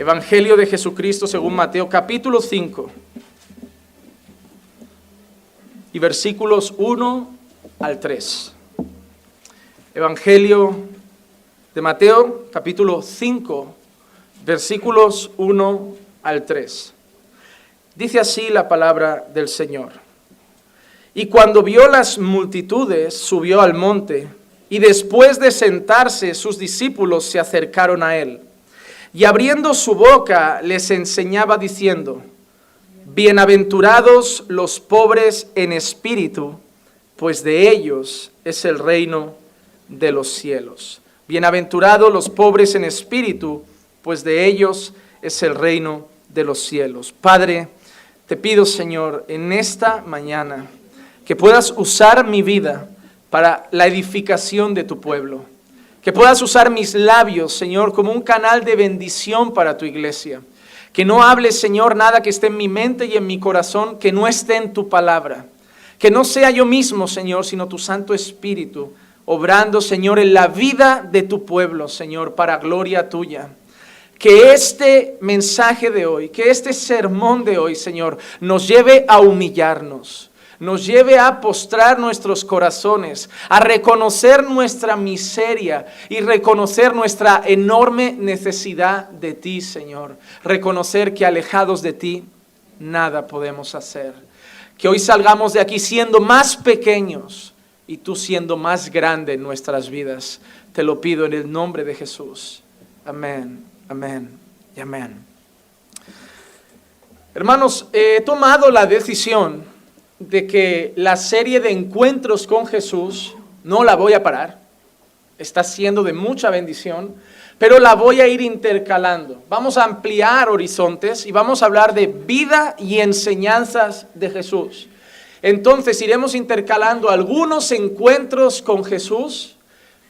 Evangelio de Jesucristo según Mateo capítulo 5 y versículos 1 al 3. Evangelio de Mateo capítulo 5 versículos 1 al 3. Dice así la palabra del Señor. Y cuando vio las multitudes, subió al monte, y después de sentarse, sus discípulos se acercaron a él. Y abriendo su boca, les enseñaba diciendo, Bienaventurados los pobres en espíritu, pues de ellos es el reino de los cielos. Bienaventurados los pobres en espíritu, pues de ellos es el reino de los cielos. Padre, te pido, Señor, en esta mañana, que puedas usar mi vida para la edificación de tu pueblo. Que puedas usar mis labios, Señor, como un canal de bendición para tu iglesia. Que no hables, Señor, nada que esté en mi mente y en mi corazón, que no esté en tu palabra. Que no sea yo mismo, Señor, sino tu Santo Espíritu, obrando, Señor, en la vida de tu pueblo, Señor, para gloria tuya. Que este mensaje de hoy, que este sermón de hoy, Señor, nos lleve a humillarnos nos lleve a postrar nuestros corazones, a reconocer nuestra miseria y reconocer nuestra enorme necesidad de ti, Señor. Reconocer que alejados de ti, nada podemos hacer. Que hoy salgamos de aquí siendo más pequeños y tú siendo más grande en nuestras vidas. Te lo pido en el nombre de Jesús. Amén, amén y amén. Hermanos, he tomado la decisión de que la serie de encuentros con Jesús no la voy a parar. Está siendo de mucha bendición, pero la voy a ir intercalando. Vamos a ampliar horizontes y vamos a hablar de vida y enseñanzas de Jesús. Entonces iremos intercalando algunos encuentros con Jesús,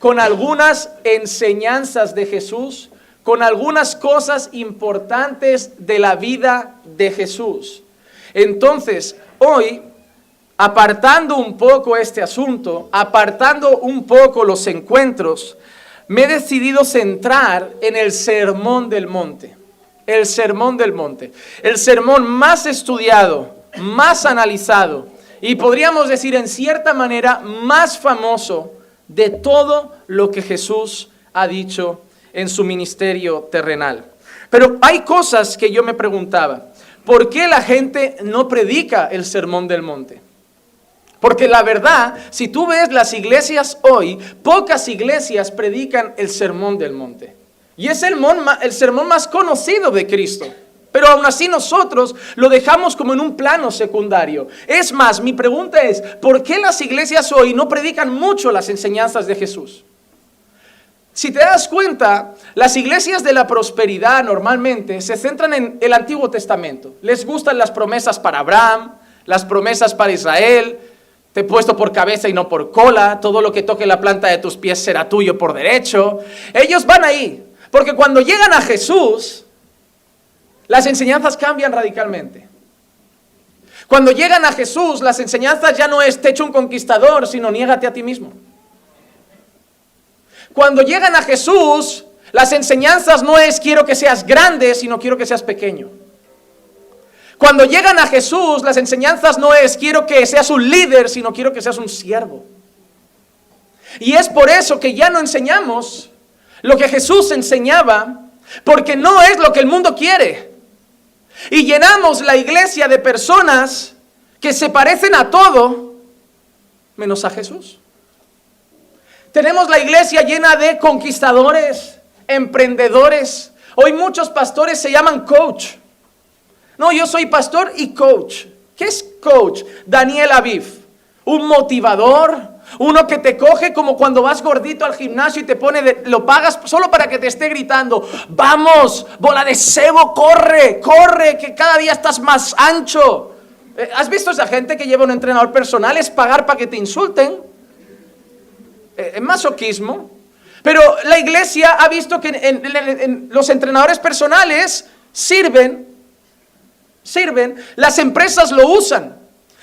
con algunas enseñanzas de Jesús, con algunas cosas importantes de la vida de Jesús. Entonces, hoy apartando un poco este asunto, apartando un poco los encuentros, me he decidido centrar en el sermón del monte. El sermón del monte. El sermón más estudiado, más analizado y podríamos decir en cierta manera más famoso de todo lo que Jesús ha dicho en su ministerio terrenal. Pero hay cosas que yo me preguntaba. ¿Por qué la gente no predica el sermón del monte? Porque la verdad, si tú ves las iglesias hoy, pocas iglesias predican el sermón del monte. Y es el, el sermón más conocido de Cristo. Pero aún así nosotros lo dejamos como en un plano secundario. Es más, mi pregunta es, ¿por qué las iglesias hoy no predican mucho las enseñanzas de Jesús? Si te das cuenta, las iglesias de la prosperidad normalmente se centran en el Antiguo Testamento. Les gustan las promesas para Abraham, las promesas para Israel, te he puesto por cabeza y no por cola. Todo lo que toque la planta de tus pies será tuyo por derecho. Ellos van ahí. Porque cuando llegan a Jesús, las enseñanzas cambian radicalmente. Cuando llegan a Jesús, las enseñanzas ya no es te echo un conquistador, sino niégate a ti mismo. Cuando llegan a Jesús, las enseñanzas no es quiero que seas grande, sino quiero que seas pequeño. Cuando llegan a Jesús, las enseñanzas no es quiero que seas un líder, sino quiero que seas un siervo. Y es por eso que ya no enseñamos lo que Jesús enseñaba, porque no es lo que el mundo quiere. Y llenamos la iglesia de personas que se parecen a todo menos a Jesús. Tenemos la iglesia llena de conquistadores, emprendedores. Hoy muchos pastores se llaman coach. No, yo soy pastor y coach. ¿Qué es coach? Daniel Aviv, un motivador, uno que te coge como cuando vas gordito al gimnasio y te pone, lo pagas solo para que te esté gritando, vamos, bola de cebo, corre, corre, que cada día estás más ancho. Eh, ¿Has visto esa gente que lleva un entrenador personal? Es pagar para que te insulten. Eh, es masoquismo. Pero la iglesia ha visto que los entrenadores personales sirven sirven, las empresas lo usan.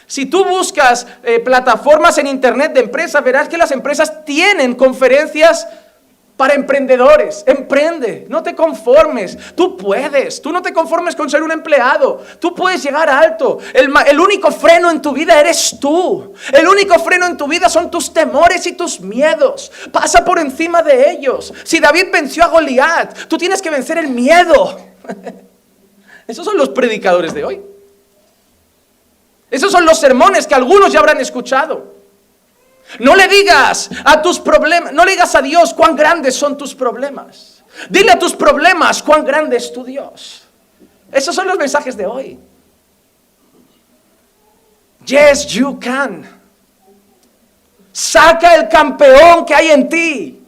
Si tú buscas eh, plataformas en internet de empresas, verás que las empresas tienen conferencias Para emprendedores, emprende, no te conformes, tú puedes, tú no te conformes con ser un empleado, tú puedes llegar alto. El, el, único freno en tu vida eres tú, el único freno en tu vida son tus temores y tus miedos. Pasa por encima de ellos. Si David venció a Goliat, tú tienes que vencer el miedo. Esos son los predicadores de hoy. Esos son los sermones que algunos ya habrán escuchado. No le digas a tus problemas, no le digas a Dios cuán grandes son tus problemas. Dile a tus problemas cuán grande es tu Dios. Esos son los mensajes de hoy. Yes, you can. Saca el campeón que hay en ti.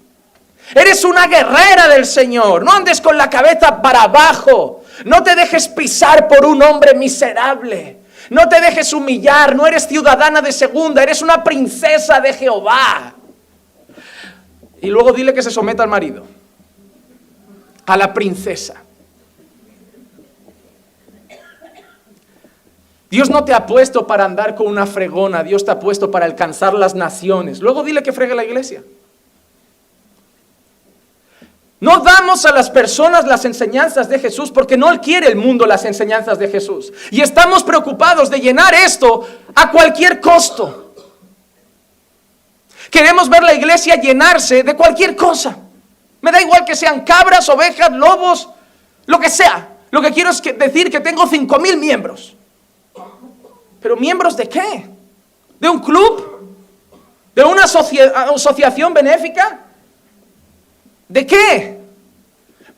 Eres una guerrera del Señor. No andes con la cabeza para abajo. No te dejes pisar por un hombre miserable. No te dejes humillar, no eres ciudadana de segunda, eres una princesa de Jehová. Y luego dile que se someta al marido, a la princesa. Dios no te ha puesto para andar con una fregona, Dios te ha puesto para alcanzar las naciones. Luego dile que fregue la iglesia. No damos a las personas las enseñanzas de Jesús porque no quiere el mundo las enseñanzas de Jesús. Y estamos preocupados de llenar esto a cualquier costo. Queremos ver la iglesia llenarse de cualquier cosa. Me da igual que sean cabras, ovejas, lobos, lo que sea. Lo que quiero es decir que tengo cinco mil miembros. ¿Pero miembros de qué? ¿De un club? ¿De una asociación benéfica? ¿De qué?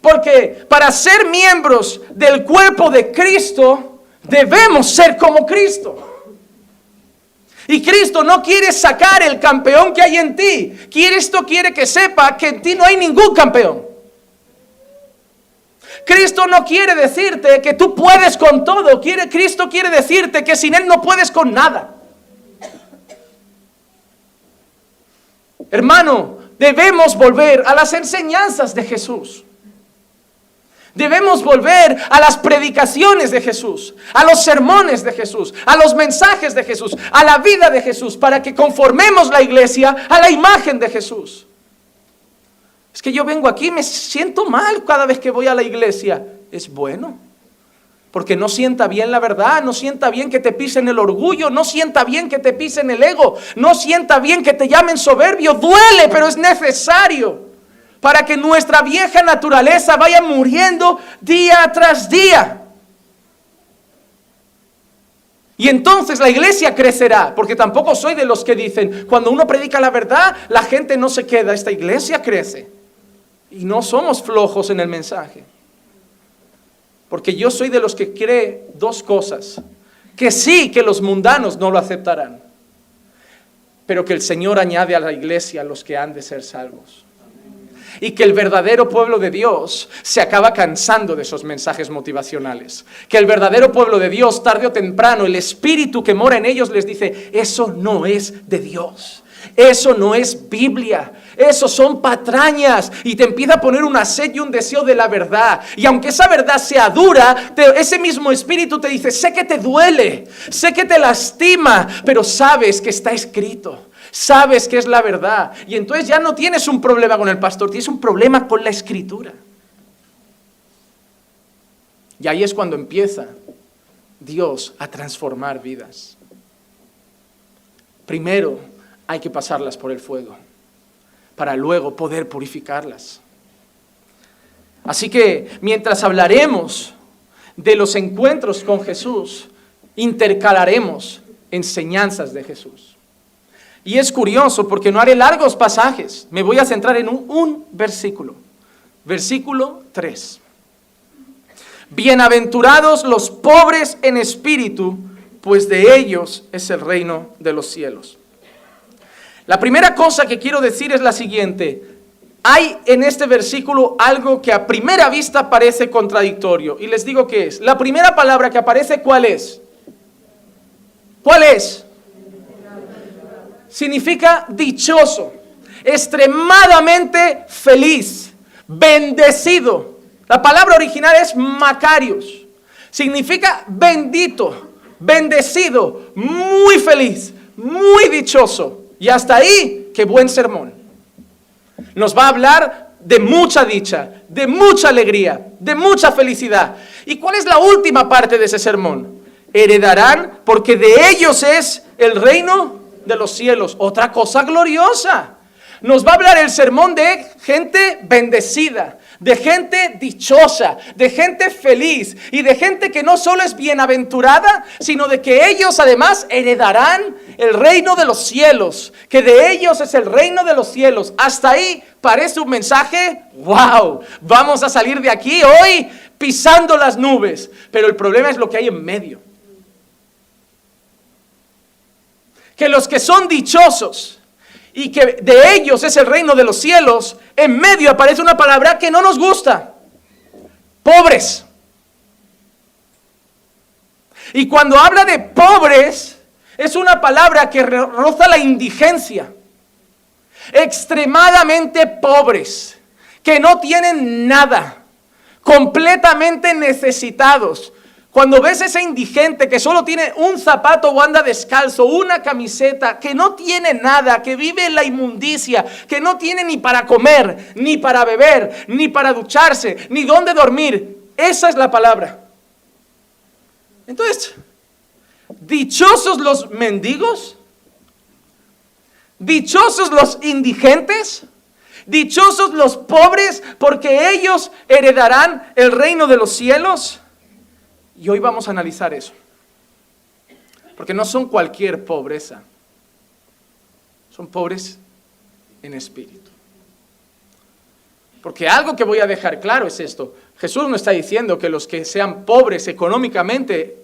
Porque para ser miembros del cuerpo de Cristo, debemos ser como Cristo. Y Cristo no quiere sacar el campeón que hay en ti. Cristo quiere que sepa que en ti no hay ningún campeón. Cristo no quiere decirte que tú puedes con todo. Quiere, Cristo quiere decirte que sin Él no puedes con nada. Hermano, Debemos volver a las enseñanzas de Jesús. Debemos volver a las predicaciones de Jesús, a los sermones de Jesús, a los mensajes de Jesús, a la vida de Jesús, para que conformemos la iglesia a la imagen de Jesús. Es que yo vengo aquí, me siento mal cada vez que voy a la iglesia. Es bueno porque no sienta bien la verdad, no sienta bien que te pisen el orgullo, no sienta bien que te pisen el ego, no sienta bien que te llamen soberbio, duele, pero es necesario para que nuestra vieja naturaleza vaya muriendo día tras día. Y entonces la iglesia crecerá, porque tampoco soy de los que dicen, cuando uno predica la verdad, la gente no se queda, esta iglesia crece. Y no somos flojos en el mensaje. Porque yo soy de los que cree dos cosas. Que sí, que los mundanos no lo aceptarán. Pero que el Señor añade a la iglesia a los que han de ser salvos. Y que el verdadero pueblo de Dios se acaba cansando de esos mensajes motivacionales. Que el verdadero pueblo de Dios, tarde o temprano, el espíritu que mora en ellos les dice, eso no es de Dios. Eso no es Biblia. Eso son patrañas. Y te empieza a poner una sed y un deseo de la verdad. Y aunque esa verdad sea dura, ese mismo espíritu te dice, sé que te duele, sé que te lastima, pero sabes que está escrito. Sabes que es la verdad. Y entonces ya no tienes un problema con el pastor, tienes un problema con la escritura. Y ahí es cuando empieza Dios a transformar vidas. Primero, hay que pasarlas por el fuego para luego poder purificarlas. Así que mientras hablaremos de los encuentros con Jesús, intercalaremos enseñanzas de Jesús. Y es curioso porque no haré largos pasajes, me voy a centrar en un, versículo. Versículo 3. Bienaventurados los pobres en espíritu, pues de ellos es el reino de los cielos. La primera cosa que quiero decir es la siguiente. Hay en este versículo algo que a primera vista parece contradictorio. Y les digo qué es. La primera palabra que aparece, ¿cuál es? ¿Cuál es? Significa dichoso, extremadamente feliz, bendecido. La palabra original es Macarios. Significa bendito, bendecido, muy feliz, muy dichoso. Y hasta ahí, qué buen sermón. Nos va a hablar de mucha dicha, de mucha alegría, de mucha felicidad. ¿Y cuál es la última parte de ese sermón? Heredarán porque de ellos es el reino de los cielos. Otra cosa gloriosa. Nos va a hablar el sermón de gente bendecida, de gente dichosa, de gente feliz y de gente que no solo es bienaventurada, sino de que ellos además heredarán el reino de los cielos, que de ellos es el reino de los cielos. Hasta ahí parece un mensaje, wow, vamos a salir de aquí hoy pisando las nubes, pero el problema es lo que hay en medio. Que los que son dichosos, y que de ellos es el reino de los cielos, en medio aparece una palabra que no nos gusta. Pobres. Y cuando habla de pobres, es una palabra que roza la indigencia. Extremadamente pobres, que no tienen nada, completamente necesitados, cuando ves ese indigente que solo tiene un zapato o anda descalzo, una camiseta, que no tiene nada, que vive en la inmundicia, que no tiene ni para comer, ni para beber, ni para ducharse, ni dónde dormir, esa es la palabra. Entonces, dichosos los mendigos, dichosos los indigentes, dichosos los pobres, porque ellos heredarán el reino de los cielos. Y hoy vamos a analizar eso. Porque no son cualquier pobreza. Son pobres en espíritu. Porque algo que voy a dejar claro es esto. Jesús no está diciendo que los que sean pobres económicamente,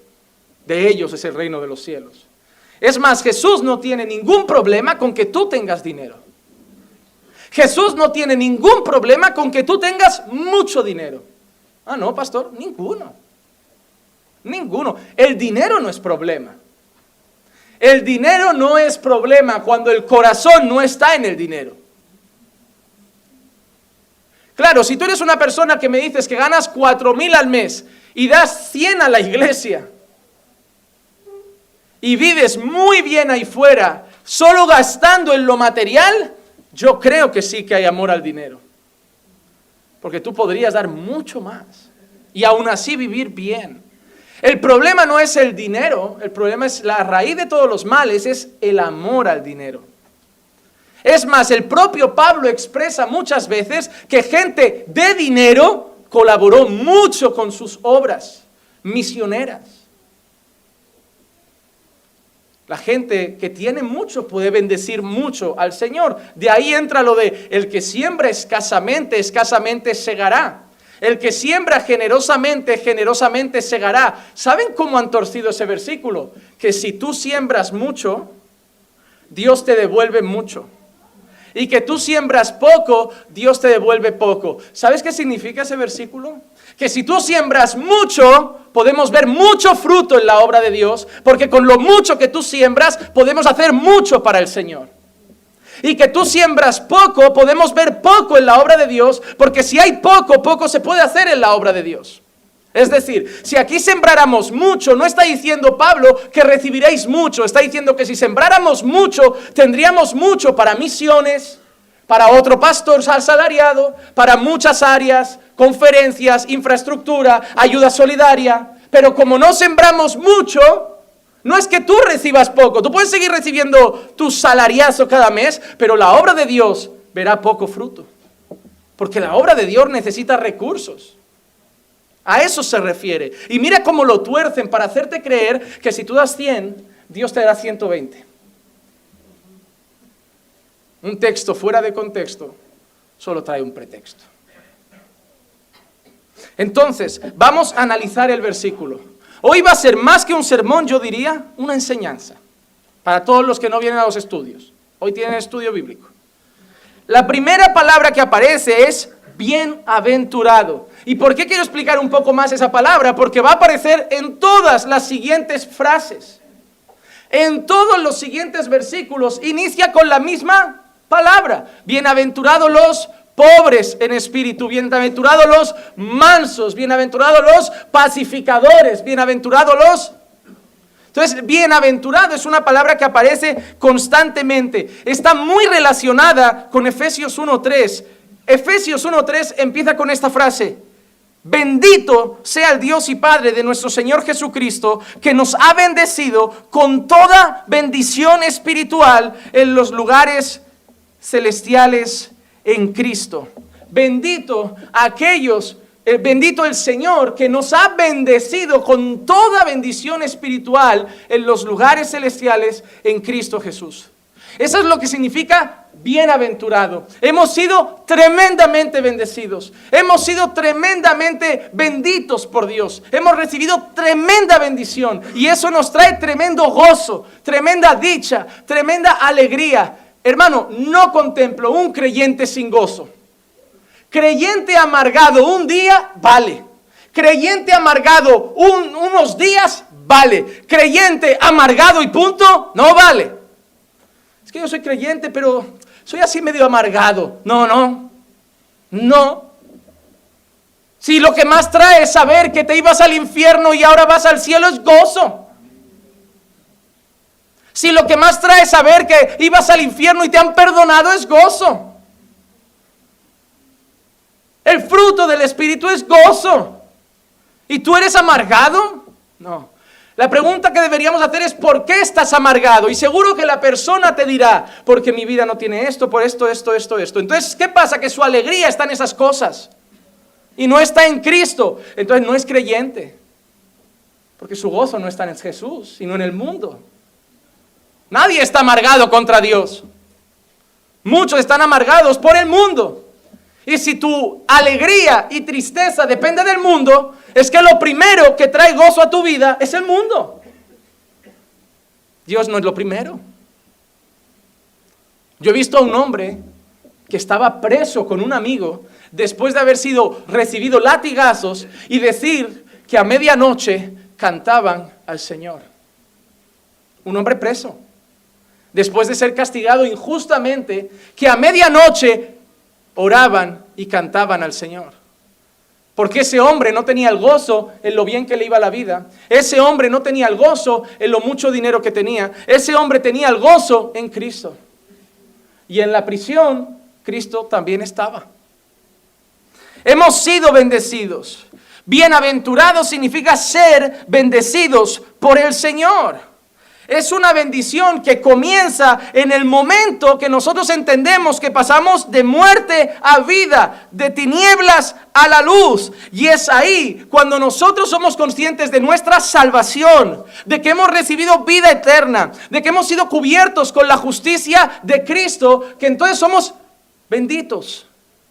de ellos es el reino de los cielos. Es más, Jesús no tiene ningún problema con que tú tengas dinero. Jesús no tiene ningún problema con que tú tengas mucho dinero. Ah, no, pastor, ninguno. Ninguno. El dinero no es problema. El dinero no es problema cuando el corazón no está en el dinero. Claro, si tú eres una persona que me dices que ganas cuatro mil al mes y das 100 a la iglesia y vives muy bien ahí fuera, solo gastando en lo material, yo creo que sí que hay amor al dinero. Porque tú podrías dar mucho más y aún así vivir bien. El problema no es el dinero, el problema es la raíz de todos los males, es el amor al dinero. Es más, el propio Pablo expresa muchas veces que gente de dinero colaboró mucho con sus obras misioneras. La gente que tiene mucho puede bendecir mucho al Señor. De ahí entra lo de el que siembra escasamente, escasamente segará. El que siembra generosamente, generosamente segará. ¿Saben cómo han torcido ese versículo? Que si tú siembras mucho, Dios te devuelve mucho. Y que tú siembras poco, Dios te devuelve poco. ¿Sabes qué significa ese versículo? Que si tú siembras mucho, podemos ver mucho fruto en la obra de Dios, porque con lo mucho que tú siembras, podemos hacer mucho para el Señor y que tú siembras poco, podemos ver poco en la obra de Dios, porque si hay poco, poco se puede hacer en la obra de Dios. Es decir, si aquí sembráramos mucho, no está diciendo Pablo que recibiréis mucho, está diciendo que si sembráramos mucho, tendríamos mucho para misiones, para otro pastor asalariado, para muchas áreas, conferencias, infraestructura, ayuda solidaria. Pero como no sembramos mucho, no es que tú recibas poco, tú puedes seguir recibiendo tu salariazo cada mes, pero la obra de Dios verá poco fruto. Porque la obra de Dios necesita recursos. A eso se refiere. Y mira cómo lo tuercen para hacerte creer que si tú das 100, Dios te dará 120. Un texto fuera de contexto solo trae un pretexto. Entonces, vamos a analizar el versículo. Hoy va a ser más que un sermón, yo diría, una enseñanza. Para todos los que no vienen a los estudios. Hoy tienen estudio bíblico. La primera palabra que aparece es bienaventurado. ¿Y por qué quiero explicar un poco más esa palabra? Porque va a aparecer en todas las siguientes frases. En todos los siguientes versículos inicia con la misma palabra. Bienaventurados los pobres en espíritu, bienaventurados los mansos, bienaventurados los pacificadores, bienaventurados los... Entonces, bienaventurado es una palabra que aparece constantemente. Está muy relacionada con Efesios 1.3, Efesios 1.3 empieza con esta frase. Bendito sea el Dios y Padre de nuestro Señor Jesucristo, que nos ha bendecido con toda bendición espiritual en los lugares celestiales en Cristo. Bendito aquellos, eh, bendito el Señor que nos ha bendecido con toda bendición espiritual en los lugares celestiales en Cristo Jesús. Eso es lo que significa bienaventurado. Hemos sido tremendamente bendecidos. Hemos sido tremendamente benditos por Dios. Hemos recibido tremenda bendición. Y eso nos trae tremendo gozo, tremenda dicha, tremenda alegría. Hermano, no contemplo un creyente sin gozo. Creyente amargado un día, vale. Creyente amargado unos días, vale. Creyente amargado y punto, no vale. Es que yo soy creyente, pero soy así medio amargado. No, no. No. Si lo que más trae es saber que te ibas al infierno y ahora vas al cielo es gozo. Si lo que más trae saber que ibas al infierno y te han perdonado es gozo. El fruto del Espíritu es gozo. ¿Y tú eres amargado? No. La pregunta que deberíamos hacer es ¿por qué estás amargado? Y seguro que la persona te dirá, porque mi vida no tiene esto, por esto, esto, esto, esto. Entonces, ¿qué pasa? Que su alegría está en esas cosas y no está en Cristo. Entonces no es creyente, porque su gozo no está en Jesús, sino en el mundo. Nadie está amargado contra Dios. Muchos están amargados por el mundo. Y si tu alegría y tristeza depende del mundo, es que lo primero que trae gozo a tu vida es el mundo. Dios no es lo primero. Yo he visto a un hombre que estaba preso con un amigo después de haber sido recibido latigazos y decir que a medianoche cantaban al Señor. Un hombre preso. Después de ser castigado injustamente, que a medianoche oraban y cantaban al Señor. Porque ese hombre no tenía el gozo en lo bien que le iba la vida. Ese hombre no tenía el gozo en lo mucho dinero que tenía. Ese hombre tenía el gozo en Cristo. Y en la prisión, Cristo también estaba. Hemos sido bendecidos. Bienaventurados significa ser bendecidos por el Señor. Es una bendición que comienza en el momento que nosotros entendemos que pasamos de muerte a vida, de tinieblas a la luz. Y es ahí cuando nosotros somos conscientes de nuestra salvación, de que hemos recibido vida eterna, de que hemos sido cubiertos con la justicia de Cristo, que entonces somos benditos,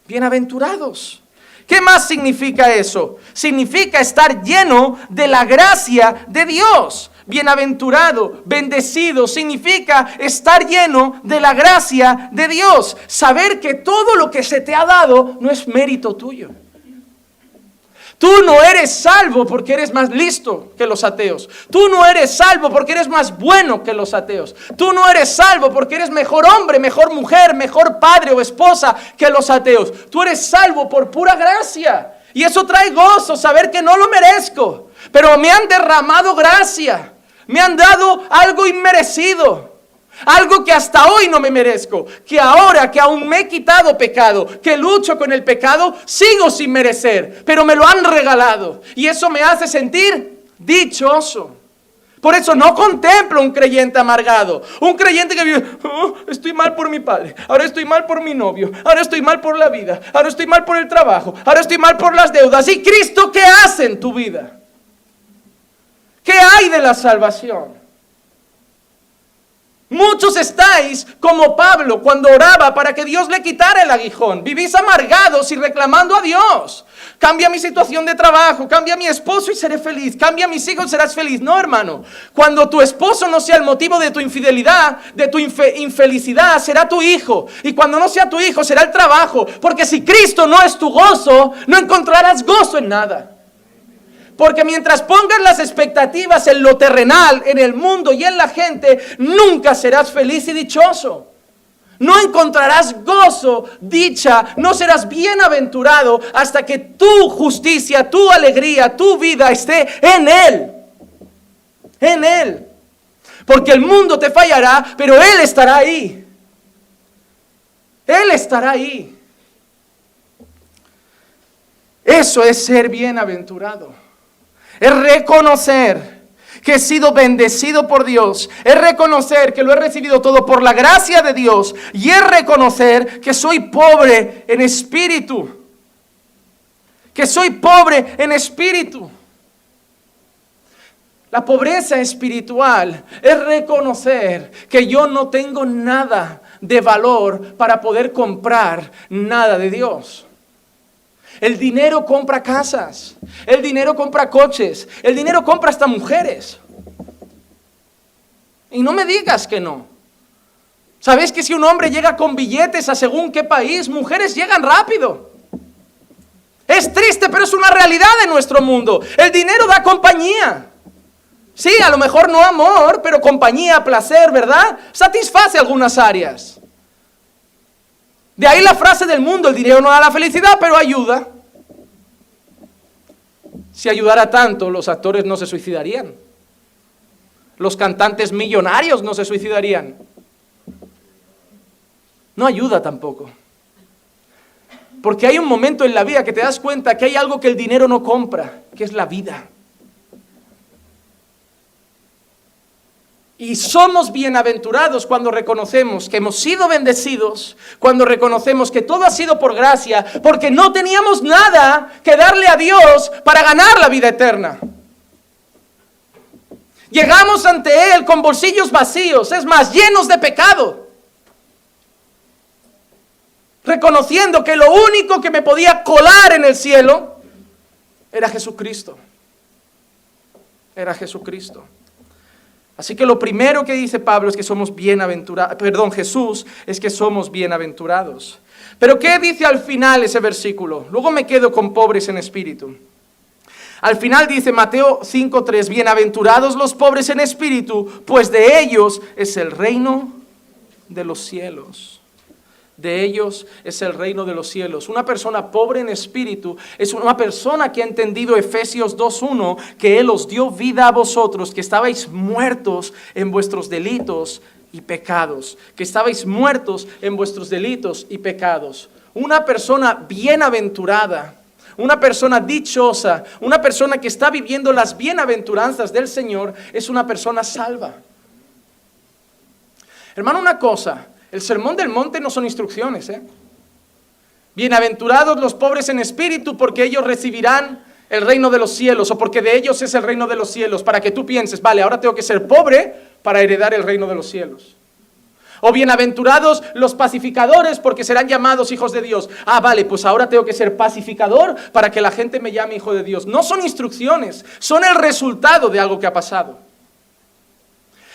bienaventurados. ¿Qué más significa eso? Significa estar lleno de la gracia de Dios. Bienaventurado, bendecido, significa estar lleno de la gracia de Dios. Saber que todo lo que se te ha dado no es mérito tuyo. Tú no eres salvo porque eres más listo que los ateos. Tú no eres salvo porque eres más bueno que los ateos. Tú no eres salvo porque eres mejor hombre, mejor mujer, mejor padre o esposa que los ateos. Tú eres salvo por pura gracia. Y eso trae gozo, saber que no lo merezco. Pero me han derramado gracia. Me han dado algo inmerecido. Algo que hasta hoy no me merezco, que ahora que aún me he quitado pecado, que lucho con el pecado, sigo sin merecer, pero me lo han regalado. Y eso me hace sentir dichoso. Por eso no contemplo un creyente amargado, un creyente que vive, oh, estoy mal por mi padre, ahora estoy mal por mi novio, ahora estoy mal por la vida, ahora estoy mal por el trabajo, ahora estoy mal por las deudas. ¿Y Cristo qué hace en tu vida? ¿Qué hay de la salvación? Muchos estáis como Pablo cuando oraba para que Dios le quitara el aguijón. Vivís amargados y reclamando a Dios. Cambia mi situación de trabajo, cambia mi esposo y seré feliz. Cambia mis hijos y serás feliz. No, hermano. Cuando tu esposo no sea el motivo de tu infidelidad, de tu infelicidad, será tu hijo. Y cuando no sea tu hijo, será el trabajo. Porque si Cristo no es tu gozo, no encontrarás gozo en nada. Porque mientras pongas las expectativas en lo terrenal, en el mundo y en la gente, nunca serás feliz y dichoso. No encontrarás gozo, dicha, no serás bienaventurado hasta que tu justicia, tu alegría, tu vida esté en Él. En Él. Porque el mundo te fallará, pero Él estará ahí. Él estará ahí. Eso es ser bienaventurado. Es reconocer que he sido bendecido por Dios. Es reconocer que lo he recibido todo por la gracia de Dios. Y es reconocer que soy pobre en espíritu. Que soy pobre en espíritu. La pobreza espiritual es reconocer que yo no tengo nada de valor para poder comprar nada de Dios. El dinero compra casas, el dinero compra coches, el dinero compra hasta mujeres. Y no me digas que no. ¿Sabes que si un hombre llega con billetes a según qué país, mujeres llegan rápido? Es triste, pero es una realidad de nuestro mundo. El dinero da compañía. Sí, a lo mejor no amor, pero compañía, placer, ¿verdad? Satisface algunas áreas. De ahí la frase del mundo, el dinero no da la felicidad, pero ayuda. Si ayudara tanto, los actores no se suicidarían. Los cantantes millonarios no se suicidarían. No ayuda tampoco. Porque hay un momento en la vida que te das cuenta que hay algo que el dinero no compra, que es la vida. Y somos bienaventurados cuando reconocemos que hemos sido bendecidos, cuando reconocemos que todo ha sido por gracia, porque no teníamos nada que darle a Dios para ganar la vida eterna. Llegamos ante Él con bolsillos vacíos, es más, llenos de pecado, reconociendo que lo único que me podía colar en el cielo era Jesucristo. Era Jesucristo. Así que lo primero que dice Pablo es que somos bienaventurados, perdón, Jesús es que somos bienaventurados. Pero ¿qué dice al final ese versículo? Luego me quedo con pobres en espíritu. Al final dice Mateo 5:3, bienaventurados los pobres en espíritu, pues de ellos es el reino de los cielos de ellos es el reino de los cielos. Una persona pobre en espíritu es una persona que ha entendido Efesios 2.1, que Él os dio vida a vosotros, que estabais muertos en vuestros delitos y pecados, que estabais muertos en vuestros delitos y pecados. Una persona bienaventurada, una persona dichosa, una persona que está viviendo las bienaventuranzas del Señor, es una persona salva. Hermano, una cosa, el sermón del monte no son instrucciones. ¿eh? Bienaventurados los pobres en espíritu porque ellos recibirán el reino de los cielos o porque de ellos es el reino de los cielos. Para que tú pienses, vale, ahora tengo que ser pobre para heredar el reino de los cielos. O bienaventurados los pacificadores porque serán llamados hijos de Dios. Ah, vale, pues ahora tengo que ser pacificador para que la gente me llame hijo de Dios. No son instrucciones, son el resultado de algo que ha pasado.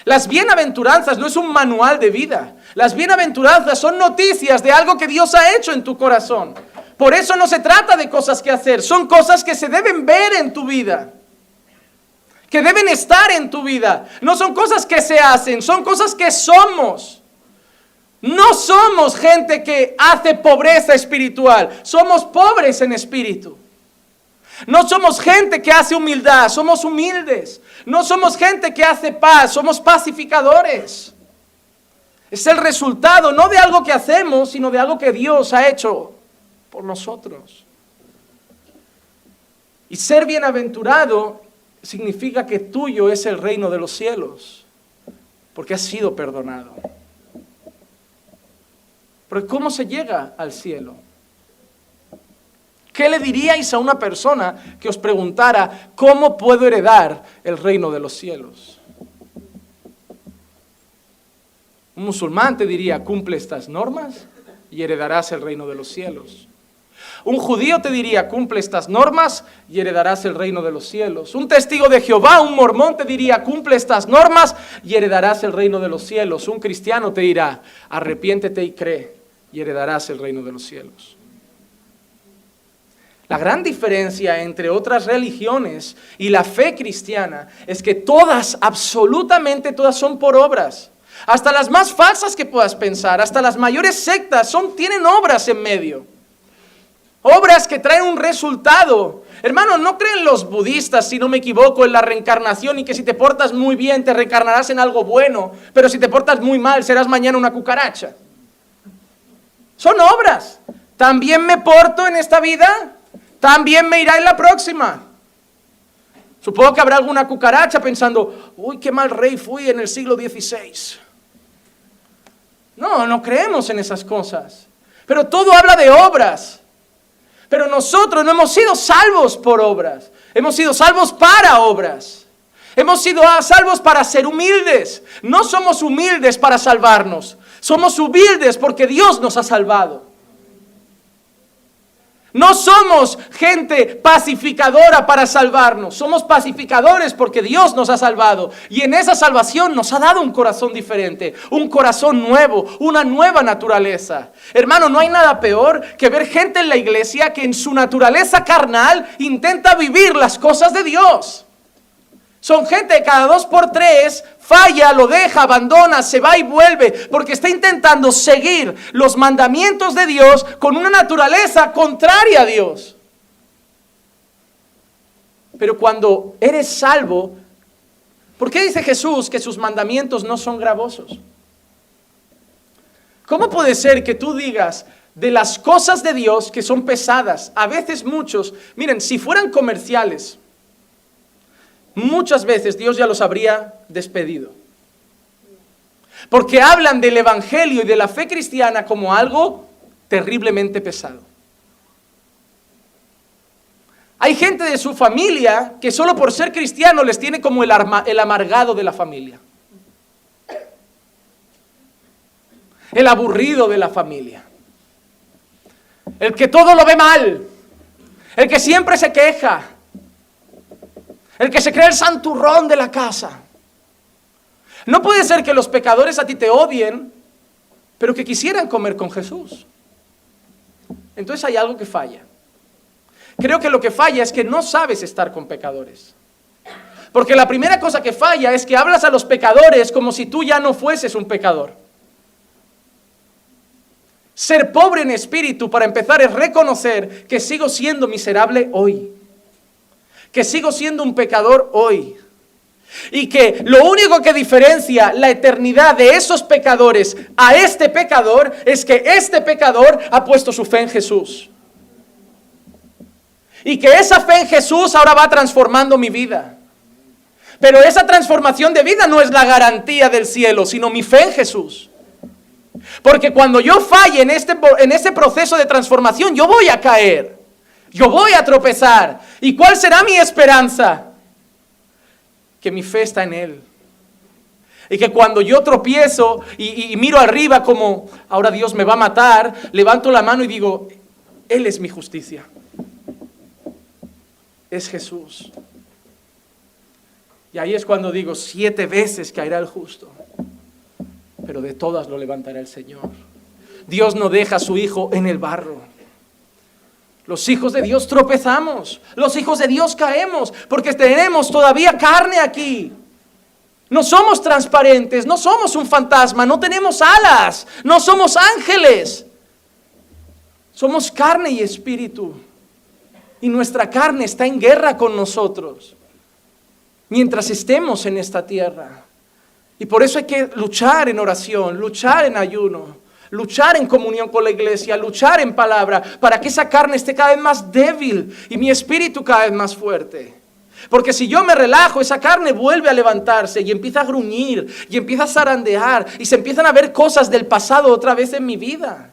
Las bienaventuranzas no es un manual de vida. Las bienaventuranzas son noticias de algo que Dios ha hecho en tu corazón. Por eso no se trata de cosas que hacer, son cosas que se deben ver en tu vida. Que deben estar en tu vida. No son cosas que se hacen, son cosas que somos. No somos gente que hace pobreza espiritual, somos pobres en espíritu. No somos gente que hace humildad, somos humildes. No somos gente que hace paz, somos pacificadores. Es el resultado no de algo que hacemos, sino de algo que Dios ha hecho por nosotros. Y ser bienaventurado significa que tuyo es el reino de los cielos, porque has sido perdonado. Pero ¿cómo se llega al cielo? ¿Qué le diríais a una persona que os preguntara, ¿cómo puedo heredar el reino de los cielos? Un musulmán te diría, cumple estas normas y heredarás el reino de los cielos. Un judío te diría, cumple estas normas y heredarás el reino de los cielos. Un testigo de Jehová, un mormón te diría, cumple estas normas y heredarás el reino de los cielos. Un cristiano te dirá, arrepiéntete y cree y heredarás el reino de los cielos. La gran diferencia entre otras religiones y la fe cristiana es que todas, absolutamente todas son por obras. Hasta las más falsas que puedas pensar, hasta las mayores sectas son, tienen obras en medio. Obras que traen un resultado. Hermano, no creen los budistas, si no me equivoco, en la reencarnación y que si te portas muy bien te reencarnarás en algo bueno, pero si te portas muy mal serás mañana una cucaracha. Son obras. ¿También me porto en esta vida? También me irá en la próxima. Supongo que habrá alguna cucaracha pensando, uy, qué mal rey fui en el siglo XVI. No, no creemos en esas cosas. Pero todo habla de obras. Pero nosotros no hemos sido salvos por obras. Hemos sido salvos para obras. Hemos sido salvos para ser humildes. No somos humildes para salvarnos. Somos humildes porque Dios nos ha salvado. No somos gente pacificadora para salvarnos, somos pacificadores porque Dios nos ha salvado y en esa salvación nos ha dado un corazón diferente, un corazón nuevo, una nueva naturaleza. Hermano, no hay nada peor que ver gente en la iglesia que en su naturaleza carnal intenta vivir las cosas de Dios. Son gente que cada dos por tres falla, lo deja, abandona, se va y vuelve, porque está intentando seguir los mandamientos de Dios con una naturaleza contraria a Dios. Pero cuando eres salvo, ¿por qué dice Jesús que sus mandamientos no son gravosos? ¿Cómo puede ser que tú digas de las cosas de Dios que son pesadas? A veces muchos, miren, si fueran comerciales, muchas veces Dios ya los habría despedido. Porque hablan del Evangelio y de la fe cristiana como algo terriblemente pesado. Hay gente de su familia que solo por ser cristiano les tiene como el, el amargado de la familia. El aburrido de la familia. El que todo lo ve mal. El que siempre se queja el que se cree el santurrón de la casa. No puede ser que los pecadores a ti te odien, pero que quisieran comer con Jesús. Entonces hay algo que falla. Creo que lo que falla es que no sabes estar con pecadores. Porque la primera cosa que falla es que hablas a los pecadores como si tú ya no fueses un pecador. Ser pobre en espíritu para empezar es reconocer que sigo siendo miserable hoy que sigo siendo un pecador hoy. Y que lo único que diferencia la eternidad de esos pecadores a este pecador es que este pecador ha puesto su fe en Jesús. Y que esa fe en Jesús ahora va transformando mi vida. Pero esa transformación de vida no es la garantía del cielo, sino mi fe en Jesús. Porque cuando yo falle en este, en este proceso de transformación, yo voy a caer. Yo voy a tropezar. ¿Y cuál será mi esperanza? Que mi fe está en Él. Y que cuando yo tropiezo y, miro arriba como ahora Dios me va a matar, levanto la mano y digo, Él es mi justicia. Es Jesús. Y ahí es cuando digo, siete veces caerá el justo, pero de todas lo levantará el Señor. Dios no deja a su Hijo en el barro. Los hijos de Dios tropezamos, los hijos de Dios caemos, porque tenemos todavía carne aquí. No somos transparentes, no somos un fantasma, no tenemos alas, no somos ángeles. Somos carne y espíritu. Y nuestra carne está en guerra con nosotros mientras estemos en esta tierra. Y por eso hay que luchar en oración, luchar en ayuno luchar en comunión con la iglesia, luchar en palabra, para que esa carne esté cada vez más débil y mi espíritu cada vez más fuerte. Porque si yo me relajo, esa carne vuelve a levantarse y empieza a gruñir y empieza a zarandear y se empiezan a ver cosas del pasado otra vez en mi vida.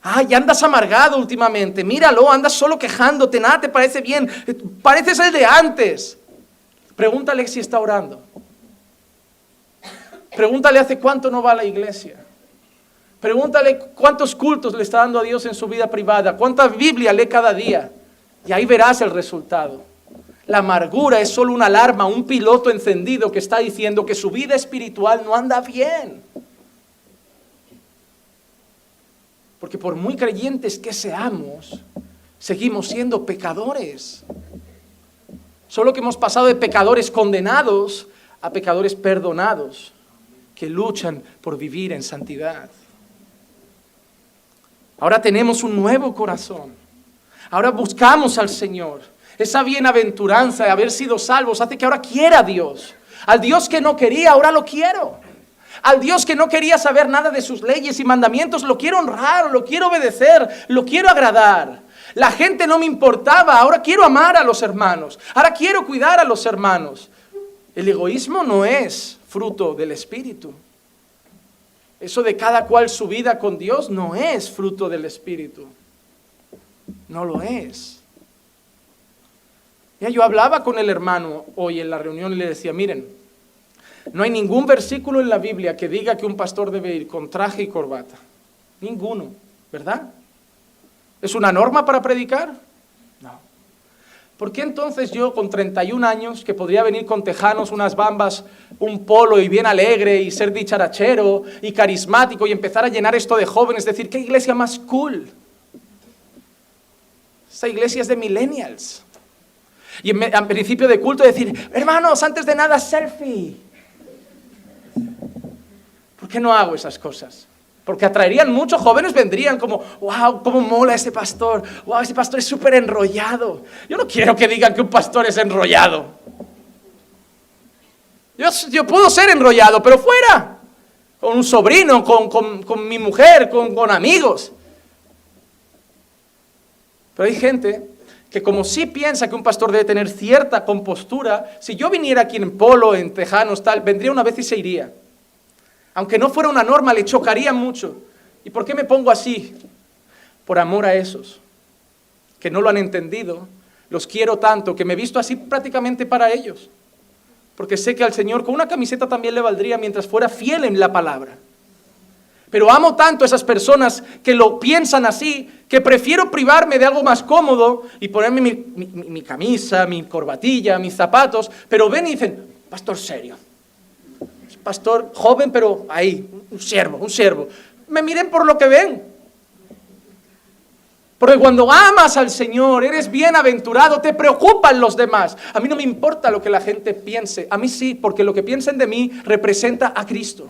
Ay, andas amargado últimamente, míralo, andas solo quejándote, nada te parece bien, pareces el de antes. Pregúntale si está orando. Pregúntale hace cuánto no va a la iglesia. Pregúntale cuántos cultos le está dando a Dios en su vida privada, cuánta Biblia lee cada día. Y ahí verás el resultado. La amargura es solo una alarma, un piloto encendido que está diciendo que su vida espiritual no anda bien. Porque por muy creyentes que seamos, seguimos siendo pecadores. Solo que hemos pasado de pecadores condenados a pecadores perdonados que luchan por vivir en santidad. Ahora tenemos un nuevo corazón. Ahora buscamos al Señor. Esa bienaventuranza de haber sido salvos hace que ahora quiera a Dios. Al Dios que no quería, ahora lo quiero. Al Dios que no quería saber nada de sus leyes y mandamientos, lo quiero honrar, lo quiero obedecer, lo quiero agradar. La gente no me importaba, ahora quiero amar a los hermanos, ahora quiero cuidar a los hermanos. El egoísmo no es fruto del Espíritu. Eso de cada cual su vida con Dios no es fruto del Espíritu. No lo es. Ya yo hablaba con el hermano hoy en la reunión y le decía, miren, no hay ningún versículo en la Biblia que diga que un pastor debe ir con traje y corbata. Ninguno, ¿verdad? ¿Es una norma para predicar? ¿Por qué entonces yo con 31 años, que podría venir con tejanos, unas bambas, un polo y bien alegre y ser dicharachero y carismático y empezar a llenar esto de jóvenes, decir, qué iglesia más cool? Esta iglesia es de millennials. Y en, principio de culto decir, hermanos, antes de nada, selfie. ¿Por qué no hago esas cosas? Porque atraerían muchos jóvenes, vendrían como, wow, cómo mola ese pastor, wow, ese pastor es súper enrollado. Yo no quiero que digan que un pastor es enrollado. Yo, puedo ser enrollado, pero fuera, con un sobrino, con, mi mujer, con, con amigos. Pero hay gente que como sí piensa que un pastor debe tener cierta compostura, si yo viniera aquí en polo, en tejanos, tal, vendría una vez y se iría aunque no fuera una norma, le chocaría mucho. ¿Y por qué me pongo así? Por amor a esos que no lo han entendido. Los quiero tanto que me he visto así prácticamente para ellos. Porque sé que al Señor con una camiseta también le valdría mientras fuera fiel en la palabra. Pero amo tanto a esas personas que lo piensan así, que prefiero privarme de algo más cómodo y ponerme mi, mi camisa, mi corbatilla, mis zapatos, pero ven y dicen, pastor serio, pastor joven, pero ahí, un siervo, un siervo. Me miren por lo que ven. Porque cuando amas al Señor, eres bienaventurado, te preocupan los demás. A mí no me importa lo que la gente piense, a mí sí, porque lo que piensen de mí representa a Cristo.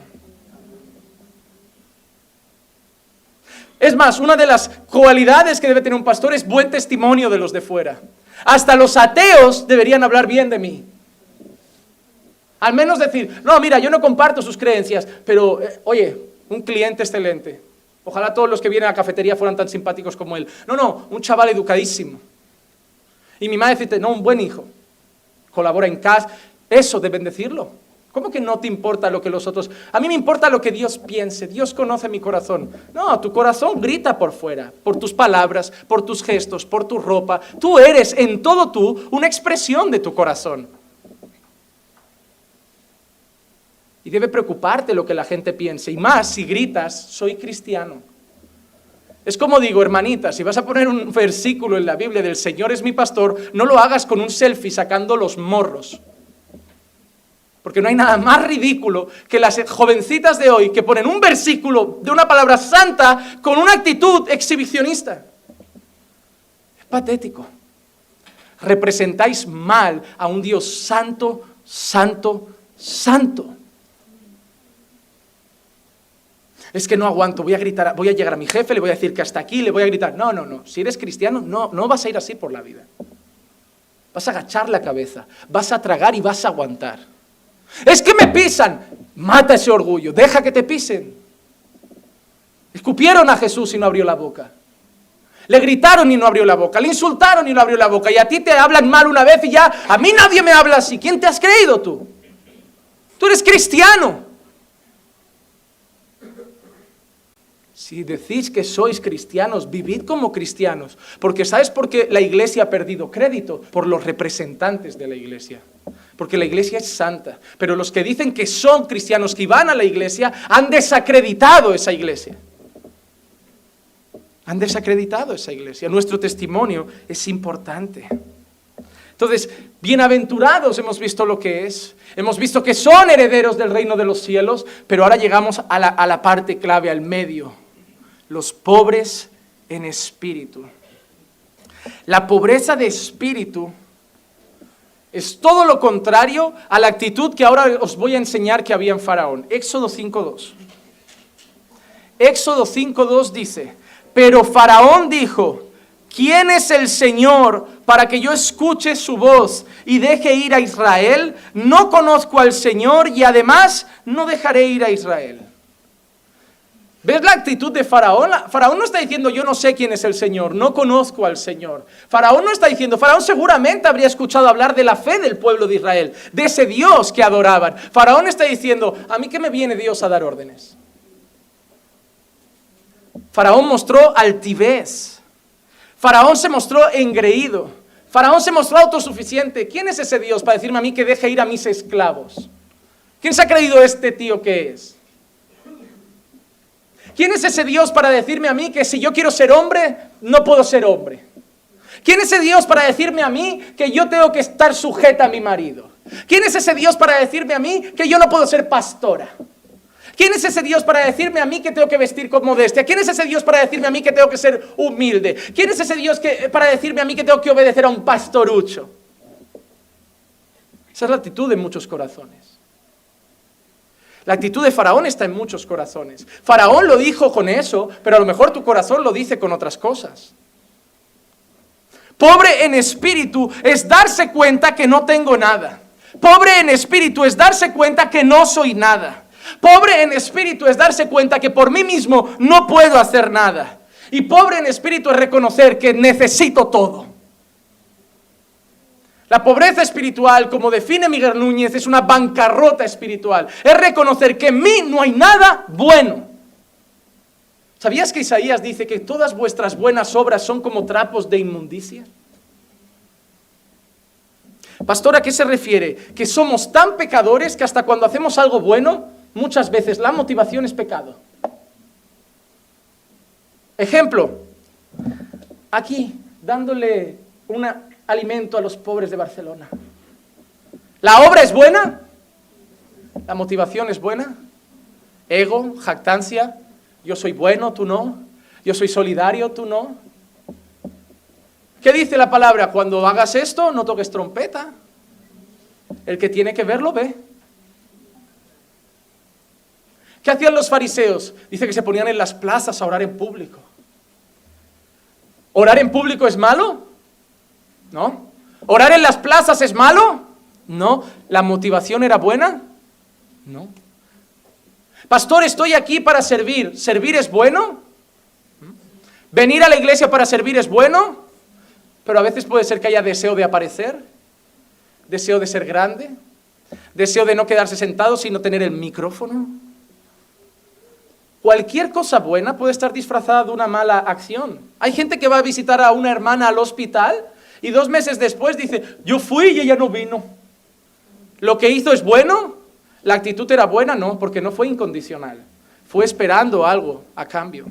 Es más, una de las cualidades que debe tener un pastor es buen testimonio de los de fuera. Hasta los ateos deberían hablar bien de mí. Al menos decir, no, mira, yo no comparto sus creencias, pero eh, oye, un cliente excelente. Ojalá todos los que vienen a la cafetería fueran tan simpáticos como él. No, no, un chaval educadísimo. Y mi madre dice, no, un buen hijo. Colabora en casa. Eso deben decirlo. ¿Cómo que no te importa lo que los otros... A mí me importa lo que Dios piense. Dios conoce mi corazón. No, tu corazón grita por fuera, por tus palabras, por tus gestos, por tu ropa. Tú eres en todo tú una expresión de tu corazón. Y debe preocuparte lo que la gente piense. Y más si gritas, soy cristiano. Es como digo, hermanita, si vas a poner un versículo en la Biblia del Señor es mi pastor, no lo hagas con un selfie sacando los morros. Porque no hay nada más ridículo que las jovencitas de hoy que ponen un versículo de una palabra santa con una actitud exhibicionista. Es patético. Representáis mal a un Dios santo, santo, santo. Es que no aguanto, voy a gritar, voy a llegar a mi jefe, le voy a decir que hasta aquí, le voy a gritar. No, no, no. Si eres cristiano, no, no vas a ir así por la vida. Vas a agachar la cabeza, vas a tragar y vas a aguantar. Es que me pisan. Mata ese orgullo, deja que te pisen. Escupieron a Jesús y no abrió la boca. Le gritaron y no abrió la boca. Le insultaron y no abrió la boca. Y a ti te hablan mal una vez y ya, a mí nadie me habla así. ¿Quién te has creído tú? Tú eres cristiano. Si decís que sois cristianos, vivid como cristianos. Porque ¿sabes por qué la iglesia ha perdido crédito? Por los representantes de la iglesia. Porque la iglesia es santa. Pero los que dicen que son cristianos, que van a la iglesia, han desacreditado esa iglesia. Han desacreditado esa iglesia. Nuestro testimonio es importante. Entonces, bienaventurados hemos visto lo que es, hemos visto que son herederos del reino de los cielos, pero ahora llegamos a la, a la parte clave, al medio los pobres en espíritu. La pobreza de espíritu es todo lo contrario a la actitud que ahora os voy a enseñar que había en Faraón. Éxodo 5.2. Éxodo 5.2 dice, pero Faraón dijo, ¿quién es el Señor para que yo escuche su voz y deje ir a Israel? No conozco al Señor y además no dejaré ir a Israel. ¿Ves la actitud de Faraón? Faraón no está diciendo yo no sé quién es el Señor, no conozco al Señor. Faraón no está diciendo, Faraón seguramente habría escuchado hablar de la fe del pueblo de Israel, de ese Dios que adoraban. Faraón está diciendo, a mí que me viene Dios a dar órdenes. Faraón mostró altivez. Faraón se mostró engreído. Faraón se mostró autosuficiente. ¿Quién es ese Dios para decirme a mí que deje ir a mis esclavos? ¿Quién se ha creído este tío que es? ¿Quién es ese Dios para decirme a mí que si yo quiero ser hombre, no puedo ser hombre? ¿Quién es ese Dios para decirme a mí que yo tengo que estar sujeta a mi marido? ¿Quién es ese Dios para decirme a mí que yo no puedo ser pastora? ¿Quién es ese Dios para decirme a mí que tengo que vestir con modestia? ¿Quién es ese Dios para decirme a mí que tengo que ser humilde? ¿Quién es ese Dios que, para decirme a mí que tengo que obedecer a un pastorucho? Esa es la actitud de muchos corazones. La actitud de Faraón está en muchos corazones. Faraón lo dijo con eso, pero a lo mejor tu corazón lo dice con otras cosas. Pobre en espíritu es darse cuenta que no tengo nada. Pobre en espíritu es darse cuenta que no soy nada. Pobre en espíritu es darse cuenta que por mí mismo no puedo hacer nada. Y pobre en espíritu es reconocer que necesito todo. La pobreza espiritual, como define Miguel Núñez, es una bancarrota espiritual. Es reconocer que en mí no hay nada bueno. ¿Sabías que Isaías dice que todas vuestras buenas obras son como trapos de inmundicia? Pastor, ¿a qué se refiere? Que somos tan pecadores que hasta cuando hacemos algo bueno, muchas veces la motivación es pecado. Ejemplo, aquí dándole una alimento a los pobres de Barcelona. ¿La obra es buena? ¿La motivación es buena? ¿Ego? ¿Jactancia? ¿Yo soy bueno, tú no? ¿Yo soy solidario, tú no? ¿Qué dice la palabra? Cuando hagas esto, no toques trompeta. El que tiene que verlo, ve. ¿Qué hacían los fariseos? Dice que se ponían en las plazas a orar en público. ¿Orar en público es malo? ¿No? ¿Orar en las plazas es malo? No. ¿La motivación era buena? No. Pastor, estoy aquí para servir. ¿Servir es bueno? ¿Venir a la iglesia para servir es bueno? Pero a veces puede ser que haya deseo de aparecer, deseo de ser grande, deseo de no quedarse sentado, sino tener el micrófono. Cualquier cosa buena puede estar disfrazada de una mala acción. Hay gente que va a visitar a una hermana al hospital y dos meses después dice, yo fui y ella no vino. ¿Lo que hizo es bueno? ¿La actitud era buena? No, porque no fue incondicional. Fue esperando algo a cambio.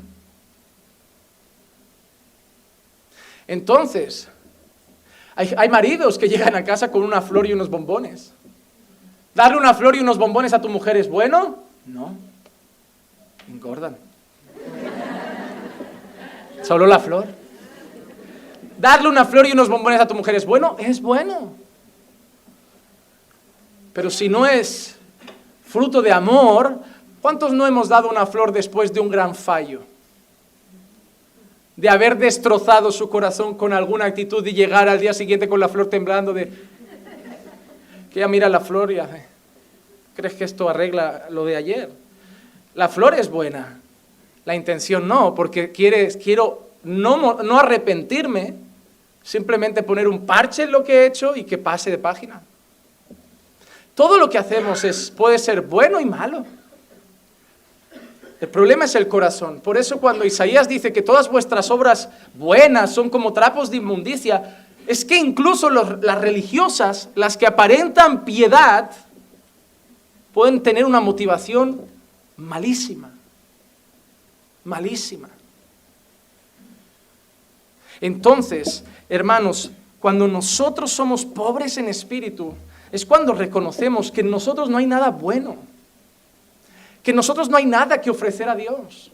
Entonces, hay, maridos que llegan a casa con una flor y unos bombones. ¿Darle una flor y unos bombones a tu mujer es bueno? No. Engordan. Solo la flor. Darle una flor y unos bombones a tu mujer es bueno, es bueno. Pero si no es fruto de amor, ¿cuántos no hemos dado una flor después de un gran fallo? De haber destrozado su corazón con alguna actitud y llegar al día siguiente con la flor temblando de... Que ya mira la flor y hace... ¿Crees que esto arregla lo de ayer? La flor es buena, la intención no, porque quieres, quiero no, no arrepentirme, simplemente poner un parche en lo que he hecho y que pase de página. Todo lo que hacemos es, puede ser bueno y malo. El problema es el corazón. Por eso cuando Isaías dice que todas vuestras obras buenas son como trapos de inmundicia, es que incluso las religiosas, las que aparentan piedad, pueden tener una motivación malísima. Malísima. Entonces, hermanos, cuando nosotros somos pobres en espíritu, es cuando reconocemos que en nosotros no hay nada bueno, que en nosotros no hay nada que ofrecer a Dios.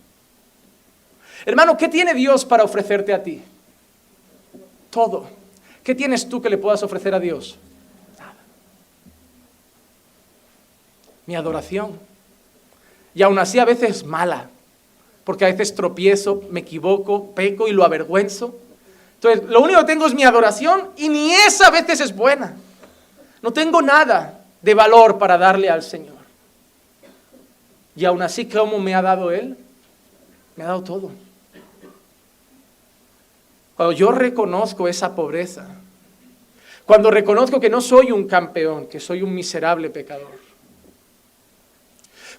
Hermano, ¿qué tiene Dios para ofrecerte a ti? Todo. ¿Qué tienes tú que le puedas ofrecer a Dios? Nada. Mi adoración. Y aún así a veces mala, porque a veces tropiezo, me equivoco, peco y lo avergüenzo. Entonces, lo único que tengo es mi adoración y ni esa a veces es buena. No tengo nada de valor para darle al Señor. Y aún así, ¿cómo me ha dado Él? Me ha dado todo. Cuando yo reconozco esa pobreza, cuando reconozco que no soy un campeón, que soy un miserable pecador,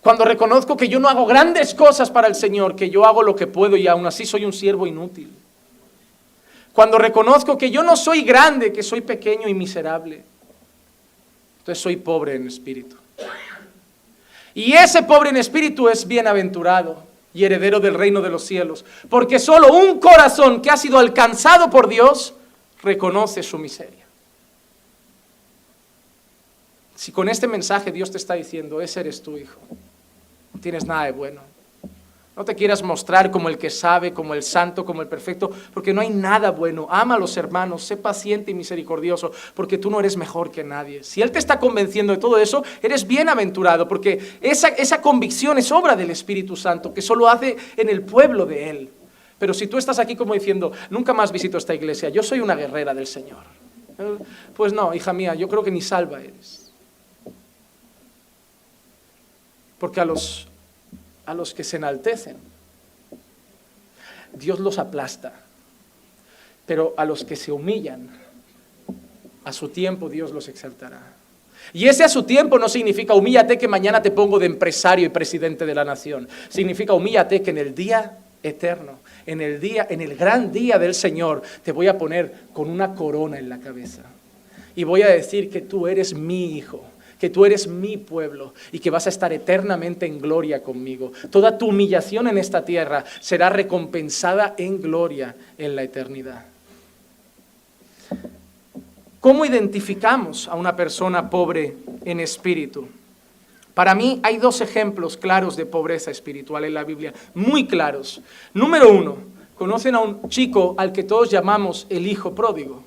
cuando reconozco que yo no hago grandes cosas para el Señor, que yo hago lo que puedo y aún así soy un siervo inútil. Cuando reconozco que yo no soy grande, que soy pequeño y miserable. Entonces soy pobre en espíritu. Y ese pobre en espíritu es bienaventurado y heredero del reino de los cielos, porque solo un corazón que ha sido alcanzado por Dios reconoce su miseria. Si con este mensaje Dios te está diciendo, ese eres tu hijo, no tienes nada de bueno. No te quieras mostrar como el que sabe, como el santo, como el perfecto, porque no hay nada bueno. Ama a los hermanos, sé paciente y misericordioso, porque tú no eres mejor que nadie. Si Él te está convenciendo de todo eso, eres bienaventurado, porque esa, esa convicción es obra del Espíritu Santo, que solo hace en el pueblo de Él. Pero si tú estás aquí como diciendo, nunca más visito esta iglesia, yo soy una guerrera del Señor. Pues no, hija mía, yo creo que ni salva eres. Porque a los, a los que se enaltecen, Dios los aplasta. Pero a los que se humillan, a su tiempo Dios los exaltará. Y ese a su tiempo no significa humíllate que mañana te pongo de empresario y presidente de la nación. Significa humíllate que en el día eterno, en el día, en el gran día del Señor, te voy a poner con una corona en la cabeza. Y voy a decir que tú eres mi hijo que tú eres mi pueblo y que vas a estar eternamente en gloria conmigo. Toda tu humillación en esta tierra será recompensada en gloria en la eternidad. ¿Cómo identificamos a una persona pobre en espíritu? Para mí hay dos ejemplos claros de pobreza espiritual en la Biblia, muy claros. Número uno, conocen a un chico al que todos llamamos el hijo pródigo.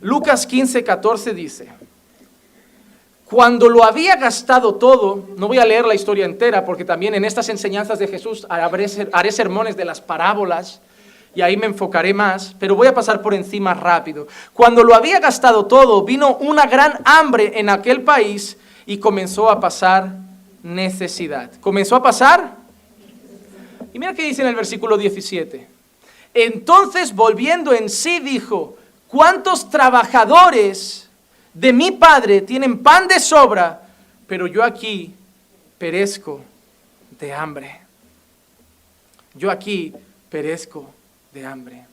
Lucas 15, 14 dice, cuando lo había gastado todo, no voy a leer la historia entera porque también en estas enseñanzas de Jesús haré sermones de las parábolas y ahí me enfocaré más, pero voy a pasar por encima rápido. Cuando lo había gastado todo, vino una gran hambre en aquel país y comenzó a pasar necesidad. ¿Comenzó a pasar? Y mira qué dice en el versículo 17. Entonces, volviendo en sí, dijo, ¿cuántos trabajadores de mi Padre tienen pan de sobra, pero yo aquí perezco de hambre. Yo aquí perezco de hambre.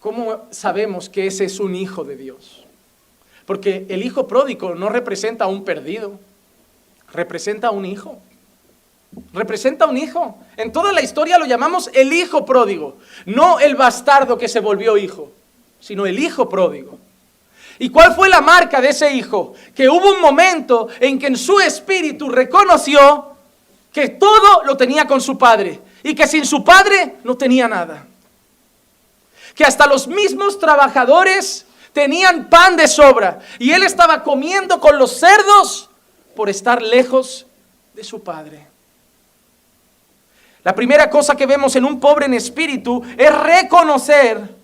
¿Cómo sabemos que ese es un hijo de Dios? Porque el hijo pródigo no representa a un perdido, representa a un hijo. Representa a un hijo. En toda la historia lo llamamos el hijo pródigo, no el bastardo que se volvió hijo, sino el hijo pródigo. ¿Y cuál fue la marca de ese hijo? Que hubo un momento en que en su espíritu reconoció que todo lo tenía con su padre y que sin su padre no tenía nada. Que hasta los mismos trabajadores tenían pan de sobra y él estaba comiendo con los cerdos por estar lejos de su padre. La primera cosa que vemos en un pobre en espíritu es reconocer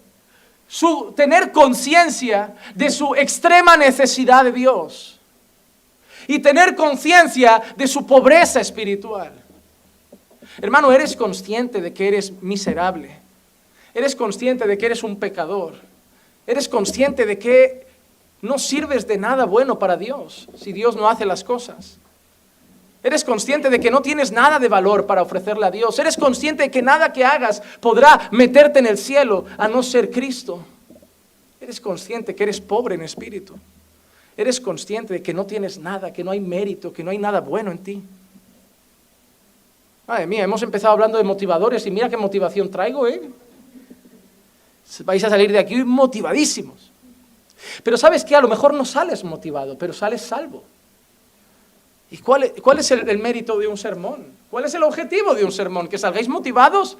su tener conciencia de su extrema necesidad de Dios y tener conciencia de su pobreza espiritual. Hermano, eres consciente de que eres miserable. Eres consciente de que eres un pecador. Eres consciente de que no sirves de nada bueno para Dios si Dios no hace las cosas. Eres consciente de que no tienes nada de valor para ofrecerle a Dios. Eres consciente de que nada que hagas podrá meterte en el cielo a no ser Cristo. Eres consciente que eres pobre en espíritu. Eres consciente de que no tienes nada, que no hay mérito, que no hay nada bueno en ti. Madre mía, hemos empezado hablando de motivadores y mira qué motivación traigo, ¿eh? Vais a salir de aquí motivadísimos. Pero sabes que a lo mejor no sales motivado, pero sales salvo. ¿Y cuál, es el, mérito de un sermón? ¿Cuál es el objetivo de un sermón? ¿Que salgáis motivados?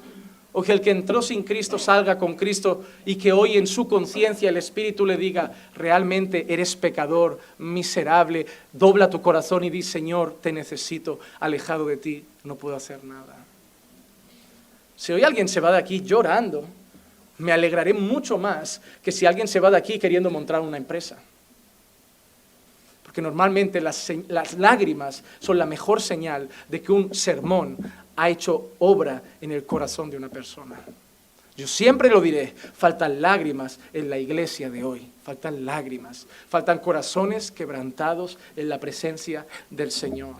¿O que el que entró sin Cristo salga con Cristo y que hoy en su conciencia el Espíritu le diga, realmente eres pecador, miserable, dobla tu corazón y di, Señor, te necesito, alejado de ti, no puedo hacer nada? Si hoy alguien se va de aquí llorando, me alegraré mucho más que si alguien se va de aquí queriendo montar una empresa Porque normalmente las, las lágrimas son la mejor señal de que un sermón ha hecho obra en el corazón de una persona. Yo siempre lo diré, faltan lágrimas en la iglesia de hoy, faltan lágrimas, faltan corazones quebrantados en la presencia del Señor.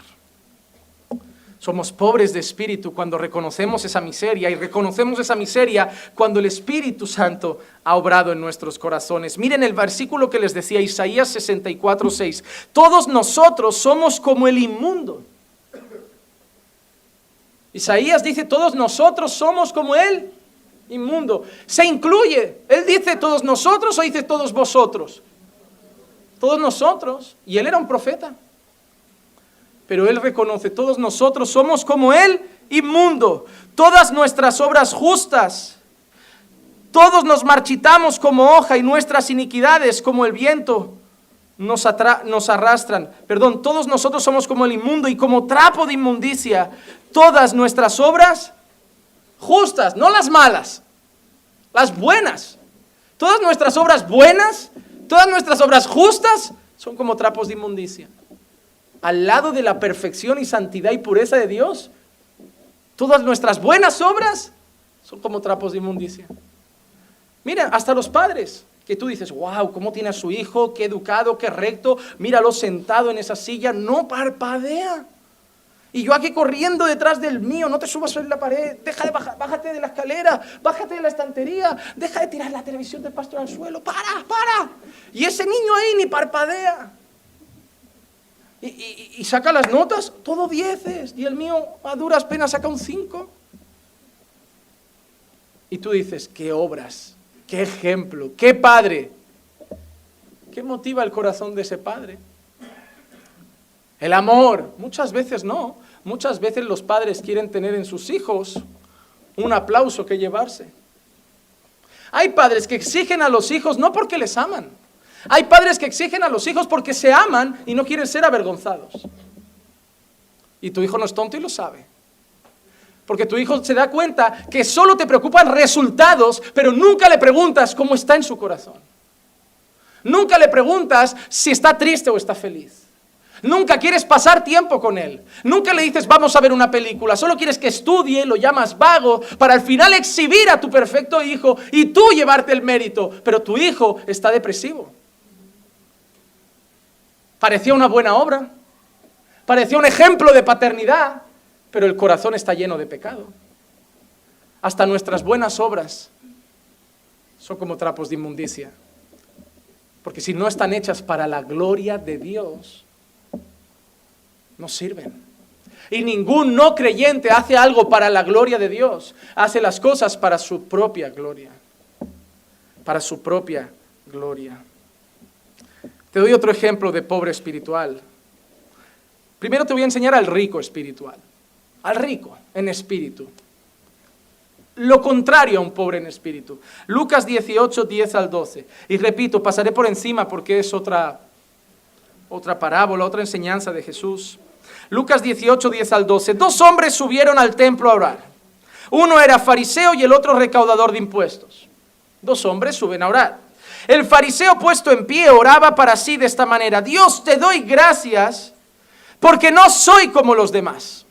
Somos pobres de espíritu cuando reconocemos esa miseria y reconocemos esa miseria cuando el Espíritu Santo ha obrado en nuestros corazones. Miren el versículo que les decía Isaías 64, 6. Todos nosotros somos como el inmundo. Isaías dice, todos nosotros somos como el inmundo. Se incluye. Él dice todos nosotros o dice todos vosotros. Todos nosotros. Y él era un profeta pero Él reconoce, todos nosotros somos como Él, inmundo, todas nuestras obras justas, todos nos marchitamos como hoja y nuestras iniquidades como el viento nos, nos arrastran. Perdón, todos nosotros somos como el inmundo y como trapo de inmundicia, todas nuestras obras justas, no las malas, las buenas. Todas nuestras obras buenas, todas nuestras obras justas son como trapos de inmundicia al lado de la perfección y santidad y pureza de Dios, todas nuestras buenas obras son como trapos de inmundicia. Mira, hasta los padres, que tú dices, wow, ¿cómo tiene a su hijo? Qué educado, qué recto. Míralo sentado en esa silla, no parpadea. Y yo aquí corriendo detrás del mío, no te subas en la pared, deja de bajar, bájate de la escalera, bájate de la estantería, deja de tirar la televisión del pastor al suelo, para, para. Y ese niño ahí ni parpadea y, saca las notas, todo dieces, y el mío a duras penas saca un cinco. Y tú dices, qué obras, qué ejemplo, qué padre. ¿Qué motiva el corazón de ese padre? El amor, muchas veces no. Muchas veces los padres quieren tener en sus hijos un aplauso que llevarse. Hay padres que exigen a los hijos no porque les aman, hay padres que exigen a los hijos porque se aman y no quieren ser avergonzados. Y tu hijo no es tonto y lo sabe. Porque tu hijo se da cuenta que solo te preocupan resultados, pero nunca le preguntas cómo está en su corazón. Nunca le preguntas si está triste o está feliz. Nunca quieres pasar tiempo con él. Nunca le dices vamos a ver una película. Solo quieres que estudie, lo llamas vago, para al final exhibir a tu perfecto hijo y tú llevarte el mérito. Pero tu hijo está depresivo. Parecía una buena obra, parecía un ejemplo de paternidad, pero el corazón está lleno de pecado. Hasta nuestras buenas obras son como trapos de inmundicia. Porque si no están hechas para la gloria de Dios, no sirven. Y ningún no creyente hace algo para la gloria de Dios. Hace las cosas para su propia gloria. Para su propia gloria. Te doy otro ejemplo de pobre espiritual. Primero te voy a enseñar al rico espiritual, al rico en espíritu. Lo contrario a un pobre en espíritu. Lucas 18, 10 al 12. Y repito, pasaré por encima porque es otra, otra parábola, otra enseñanza de Jesús. Lucas 18, 10 al 12. Dos hombres subieron al templo a orar. Uno era fariseo y el otro recaudador de impuestos. Dos hombres suben a orar. El fariseo puesto en pie oraba para sí de esta manera, Dios te doy gracias porque no soy como los demás.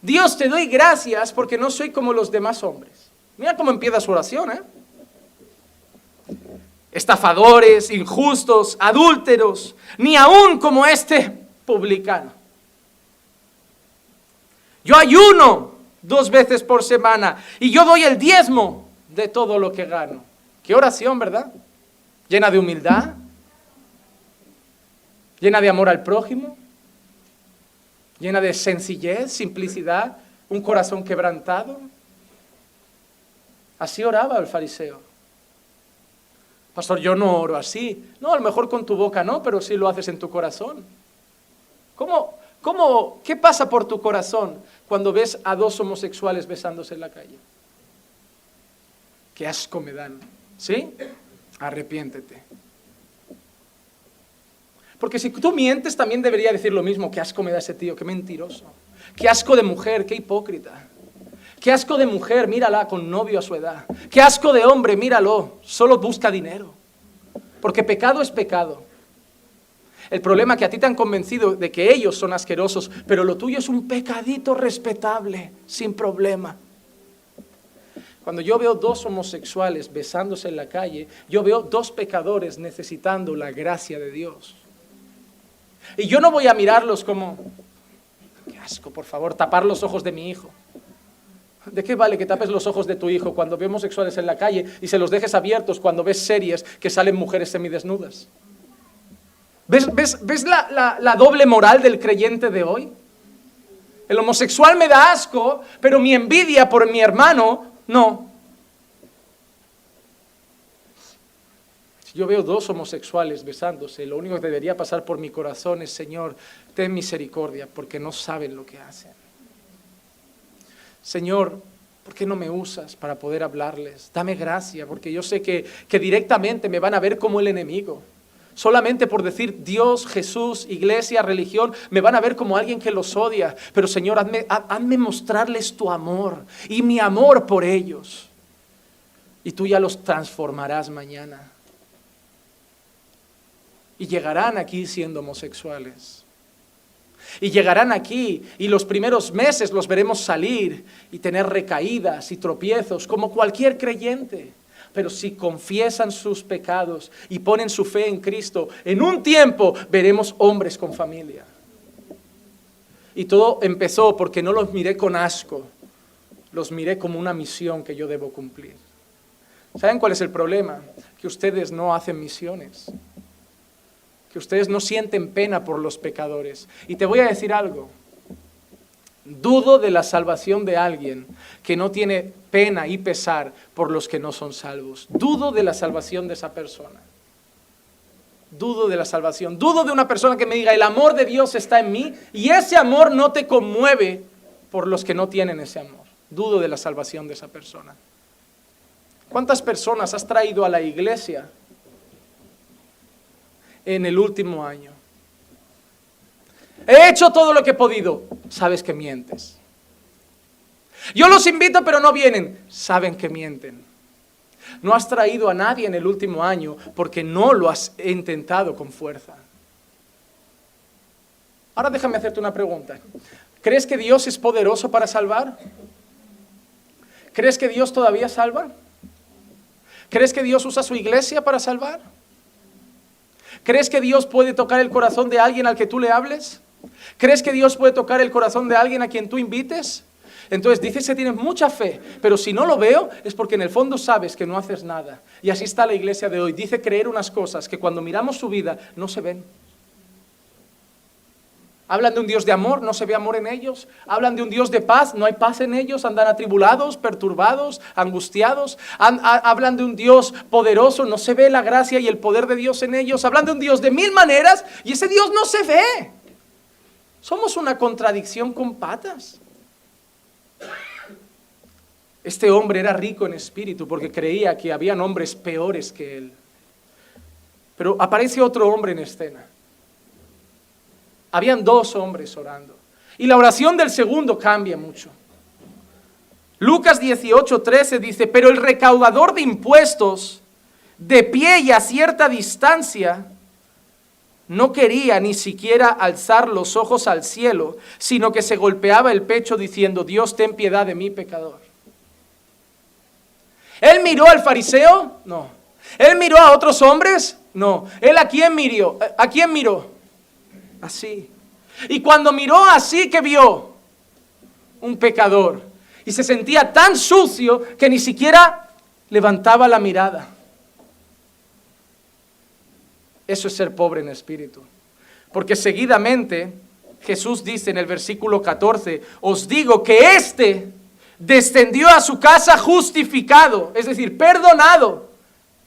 Dios te doy gracias porque no soy como los demás hombres. Mira cómo empieza su oración, ¿eh? Estafadores, injustos, adúlteros, ni aún como este publicano. Yo ayuno dos veces por semana y yo doy el diezmo de todo lo que gano. Qué oración, ¿verdad? Llena de humildad, llena de amor al prójimo, llena de sencillez, simplicidad, un corazón quebrantado. Así oraba el fariseo. Pastor, yo no oro así. No, a lo mejor con tu boca no, pero sí lo haces en tu corazón. ¿Cómo, cómo, qué pasa por tu corazón cuando ves a dos homosexuales besándose en la calle? Qué asco me dan. ¿Sí? Arrepiéntete. Porque si tú mientes, también debería decir lo mismo. Qué asco me da ese tío, qué mentiroso. Qué asco de mujer, qué hipócrita. Qué asco de mujer, mírala con novio a su edad. Qué asco de hombre, míralo, solo busca dinero. Porque pecado es pecado. El problema es que a ti te han convencido de que ellos son asquerosos, pero lo tuyo es un pecadito respetable, sin problema. Cuando yo veo dos homosexuales besándose en la calle, yo veo dos pecadores necesitando la gracia de Dios. Y yo no voy a mirarlos como, qué asco, por favor, tapar los ojos de mi hijo. ¿De qué vale que tapes los ojos de tu hijo cuando ve homosexuales en la calle y se los dejes abiertos cuando ves series que salen mujeres semidesnudas? ¿Ves, la, la doble moral del creyente de hoy? El homosexual me da asco, pero mi envidia por mi hermano, no. Si yo veo dos homosexuales besándose, lo único que debería pasar por mi corazón es, Señor, ten misericordia, porque no saben lo que hacen. Señor, ¿por qué no me usas para poder hablarles? Dame gracia, porque yo sé que, que directamente me van a ver como el enemigo. Solamente por decir Dios, Jesús, iglesia, religión, me van a ver como alguien que los odia. Pero Señor, hazme, mostrarles tu amor y mi amor por ellos. Y tú ya los transformarás mañana. Y llegarán aquí siendo homosexuales. Y llegarán aquí y los primeros meses los veremos salir y tener recaídas y tropiezos como cualquier creyente. Pero si confiesan sus pecados y ponen su fe en Cristo, en un tiempo veremos hombres con familia. Y todo empezó porque no los miré con asco, los miré como una misión que yo debo cumplir. ¿Saben cuál es el problema? Que ustedes no hacen misiones, que ustedes no sienten pena por los pecadores. Y te voy a decir algo, Dudo de la salvación de alguien que no tiene pena y pesar por los que no son salvos. Dudo de la salvación de esa persona. Dudo de la salvación. Dudo de una persona que me diga, el amor de Dios está en mí y ese amor no te conmueve por los que no tienen ese amor. Dudo de la salvación de esa persona. ¿Cuántas personas has traído a la iglesia en el último año? He hecho todo lo que he podido. Sabes que mientes. Yo los invito, pero no vienen. Saben que mienten. No has traído a nadie en el último año porque no lo has intentado con fuerza. Ahora déjame hacerte una pregunta. ¿Crees que Dios es poderoso para salvar? ¿Crees que Dios todavía salva? ¿Crees que Dios usa su iglesia para salvar? ¿Crees que Dios puede tocar el corazón de alguien al que tú le hables? ¿Crees que Dios puede tocar el corazón de alguien a quien tú invites? Entonces dices que tienes mucha fe, pero si no lo veo es porque en el fondo sabes que no haces nada. Y así está la iglesia de hoy. Dice creer unas cosas que cuando miramos su vida no se ven. Hablan de un Dios de amor, no se ve amor en ellos. Hablan de un Dios de paz, no hay paz en ellos. Andan atribulados, perturbados, angustiados. hablan de un Dios poderoso, no se ve la gracia y el poder de Dios en ellos. Hablan de un Dios de mil maneras y ese Dios no se ve. Somos una contradicción con patas. Este hombre era rico en espíritu porque creía que habían hombres peores que él. Pero aparece otro hombre en escena. Habían dos hombres orando. Y la oración del segundo cambia mucho. Lucas 18, 13 dice, pero el recaudador de impuestos, de pie y a cierta distancia, no quería ni siquiera alzar los ojos al cielo, sino que se golpeaba el pecho diciendo, Dios, ten piedad de mí, pecador. ¿Él miró al fariseo? No. ¿Él miró a otros hombres? No. ¿Él a quién miró? ¿A quién miró? Así. Y cuando miró así, que vio? Un pecador. Y se sentía tan sucio que ni siquiera levantaba la mirada. Eso es ser pobre en espíritu. Porque seguidamente Jesús dice en el versículo 14, os digo que éste descendió a su casa justificado, es decir, perdonado,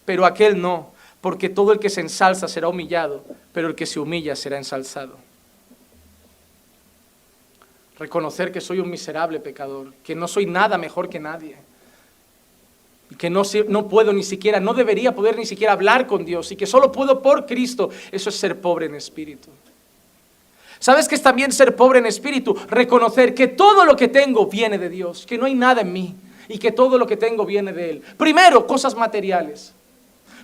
pero aquel no, porque todo el que se ensalza será humillado, pero el que se humilla será ensalzado. Reconocer que soy un miserable pecador, que no soy nada mejor que nadie que no, no puedo ni siquiera, no debería poder ni siquiera hablar con Dios y que solo puedo por Cristo, eso es ser pobre en espíritu. ¿Sabes qué es también ser pobre en espíritu? Reconocer que todo lo que tengo viene de Dios, que no hay nada en mí y que todo lo que tengo viene de Él. Primero, cosas materiales.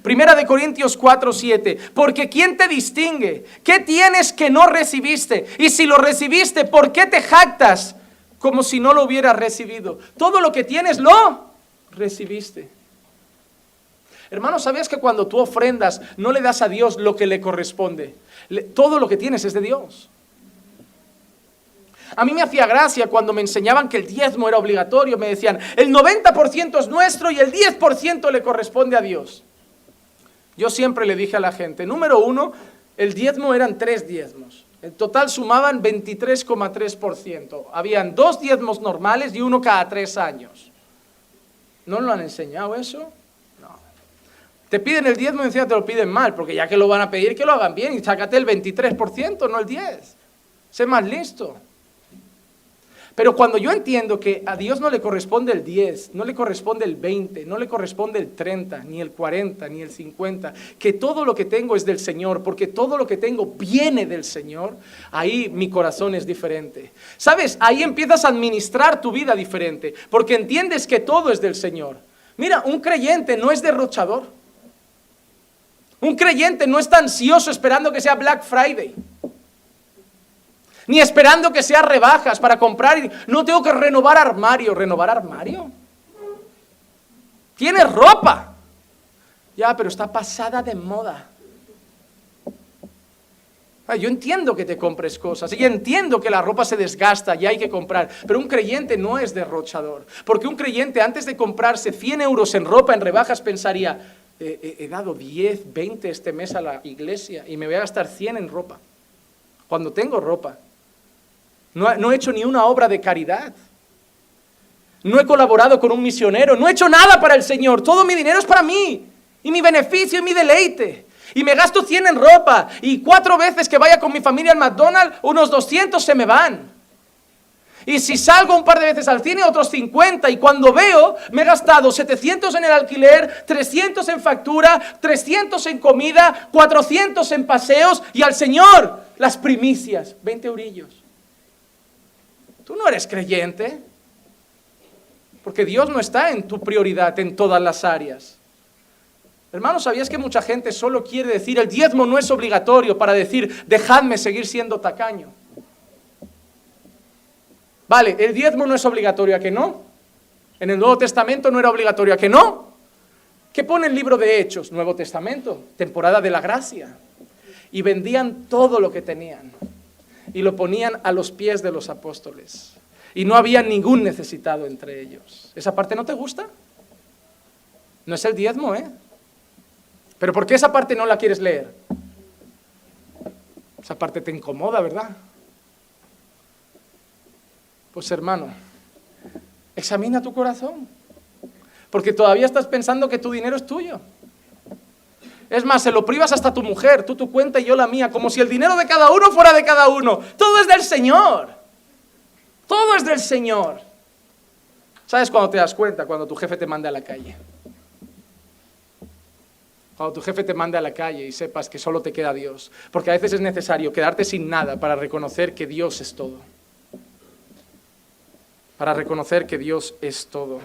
Primera de Corintios 4, 7. Porque ¿quién te distingue? ¿Qué tienes que no recibiste? Y si lo recibiste, ¿por qué te jactas como si no lo hubieras recibido? Todo lo que tienes lo recibiste. Hermano, ¿sabías que cuando tú ofrendas no le das a Dios lo que le corresponde? todo lo que tienes es de Dios. A mí me hacía gracia cuando me enseñaban que el diezmo era obligatorio. Me decían, el 90% es nuestro y el 10% le corresponde a Dios. Yo siempre le dije a la gente, número uno, el diezmo eran tres diezmos. En total sumaban 23,3%. Habían dos diezmos normales y uno cada tres años. ¿No lo han enseñado eso? No. Te piden el diezmo y encima te lo piden mal, porque ya que lo van a pedir, que lo hagan bien y sácate el 23%, no el 10%. Sé más listo. Pero cuando yo entiendo que a Dios no le corresponde el 10, no le corresponde el 20, no le corresponde el 30, ni el 40, ni el 50, que todo lo que tengo es del Señor, porque todo lo que tengo viene del Señor, ahí mi corazón es diferente. ¿Sabes? Ahí empiezas a administrar tu vida diferente, porque entiendes que todo es del Señor. Mira, un creyente no es derrochador. Un creyente no está ansioso esperando que sea Black Friday ni esperando que sea rebajas para comprar. No tengo que renovar armario. ¿Renovar armario? Tienes ropa. Ya, pero está pasada de moda. Yo entiendo que te compres cosas y entiendo que la ropa se desgasta y hay que comprar, pero un creyente no es derrochador, porque un creyente antes de comprarse 100 euros en ropa en rebajas pensaría, he dado 10, 20 este mes a la iglesia y me voy a gastar 100 en ropa, cuando tengo ropa. No, he hecho ni una obra de caridad. No he colaborado con un misionero. No he hecho nada para el Señor. Todo mi dinero es para mí. Y mi beneficio y mi deleite. Y me gasto 100 en ropa. Y cuatro veces que vaya con mi familia al McDonald's, unos 200 se me van. Y si salgo un par de veces al cine, otros 50. Y cuando veo, me he gastado 700 en el alquiler, 300 en factura, 300 en comida, 400 en paseos. Y al Señor, las primicias, 20 eurillos. Tú no eres creyente. Porque Dios no está en tu prioridad en todas las áreas. Hermanos, ¿sabías que mucha gente solo quiere decir el diezmo no es obligatorio para decir dejadme seguir siendo tacaño? Vale, el diezmo no es obligatorio, ¿a que no? En el Nuevo Testamento no era obligatorio, ¿a que no? ¿Qué pone el libro de Hechos? Nuevo Testamento, temporada de la gracia. Y vendían todo lo que tenían y lo ponían a los pies de los apóstoles. Y no había ningún necesitado entre ellos. ¿Esa parte no te gusta? No es el diezmo, ¿eh? Pero ¿por qué esa parte no la quieres leer? Esa parte te incomoda, ¿verdad? Pues hermano, examina tu corazón. Porque todavía estás pensando que tu dinero es tuyo. Es más, se lo privas hasta tu mujer, tú tu cuenta y yo la mía, como si el dinero de cada uno fuera de cada uno. Todo es del Señor. Todo es del Señor. ¿Sabes cuando te das cuenta? Cuando tu jefe te manda a la calle. Cuando tu jefe te manda a la calle y sepas que solo te queda Dios. Porque a veces es necesario quedarte sin nada para reconocer que Dios es todo. Para reconocer que Dios es todo.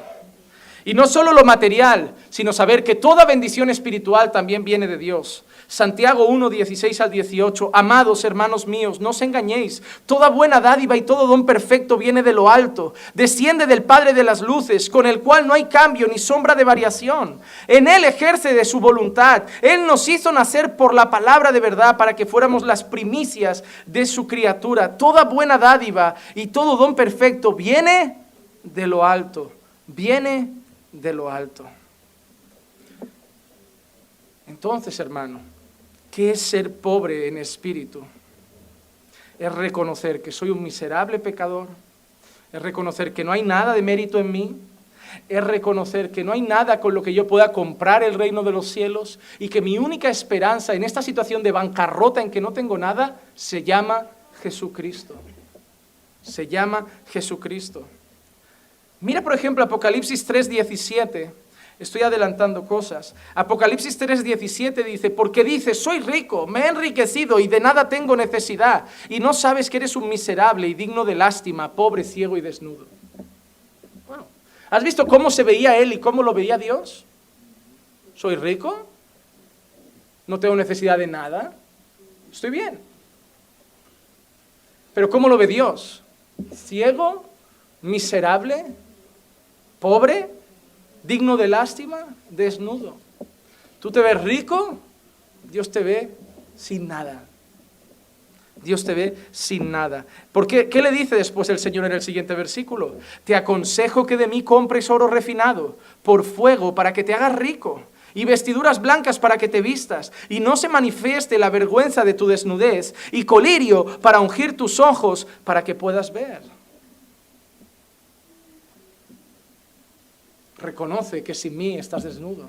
Y no solo lo material, sino saber que toda bendición espiritual también viene de Dios. Santiago 1, 16 al 18. Amados hermanos míos, no os engañéis. Toda buena dádiva y todo don perfecto viene de lo alto. Desciende del Padre de las luces, con el cual no hay cambio ni sombra de variación. En Él ejerce de su voluntad. Él nos hizo nacer por la palabra de verdad para que fuéramos las primicias de su criatura. Toda buena dádiva y todo don perfecto viene de lo alto. Viene de lo alto. Entonces, hermano, ¿qué es ser pobre en espíritu? Es reconocer que soy un miserable pecador, es reconocer que no hay nada de mérito en mí, es reconocer que no hay nada con lo que yo pueda comprar el reino de los cielos y que mi única esperanza en esta situación de bancarrota en que no tengo nada se llama Jesucristo. Se llama Jesucristo. Mira, por ejemplo, Apocalipsis 3:17. Estoy adelantando cosas. Apocalipsis 3:17 dice, porque dices, soy rico, me he enriquecido y de nada tengo necesidad, y no sabes que eres un miserable y digno de lástima, pobre, ciego y desnudo. ¿Has visto cómo se veía él y cómo lo veía Dios? ¿Soy rico? no tengo necesidad de nada, estoy bien. Pero ¿cómo lo ve Dios? Ciego, miserable, pobre, digno de lástima, desnudo. Tú te ves rico, Dios te ve sin nada. Dios te ve sin nada. ¿Por qué? ¿Qué le dice después el Señor en el siguiente versículo? Te aconsejo que de mí compres oro refinado por fuego para que te hagas rico y vestiduras blancas para que te vistas, y no se manifieste la vergüenza de tu desnudez, y colirio para ungir tus ojos para que puedas ver. Reconoce que sin mí estás desnudo.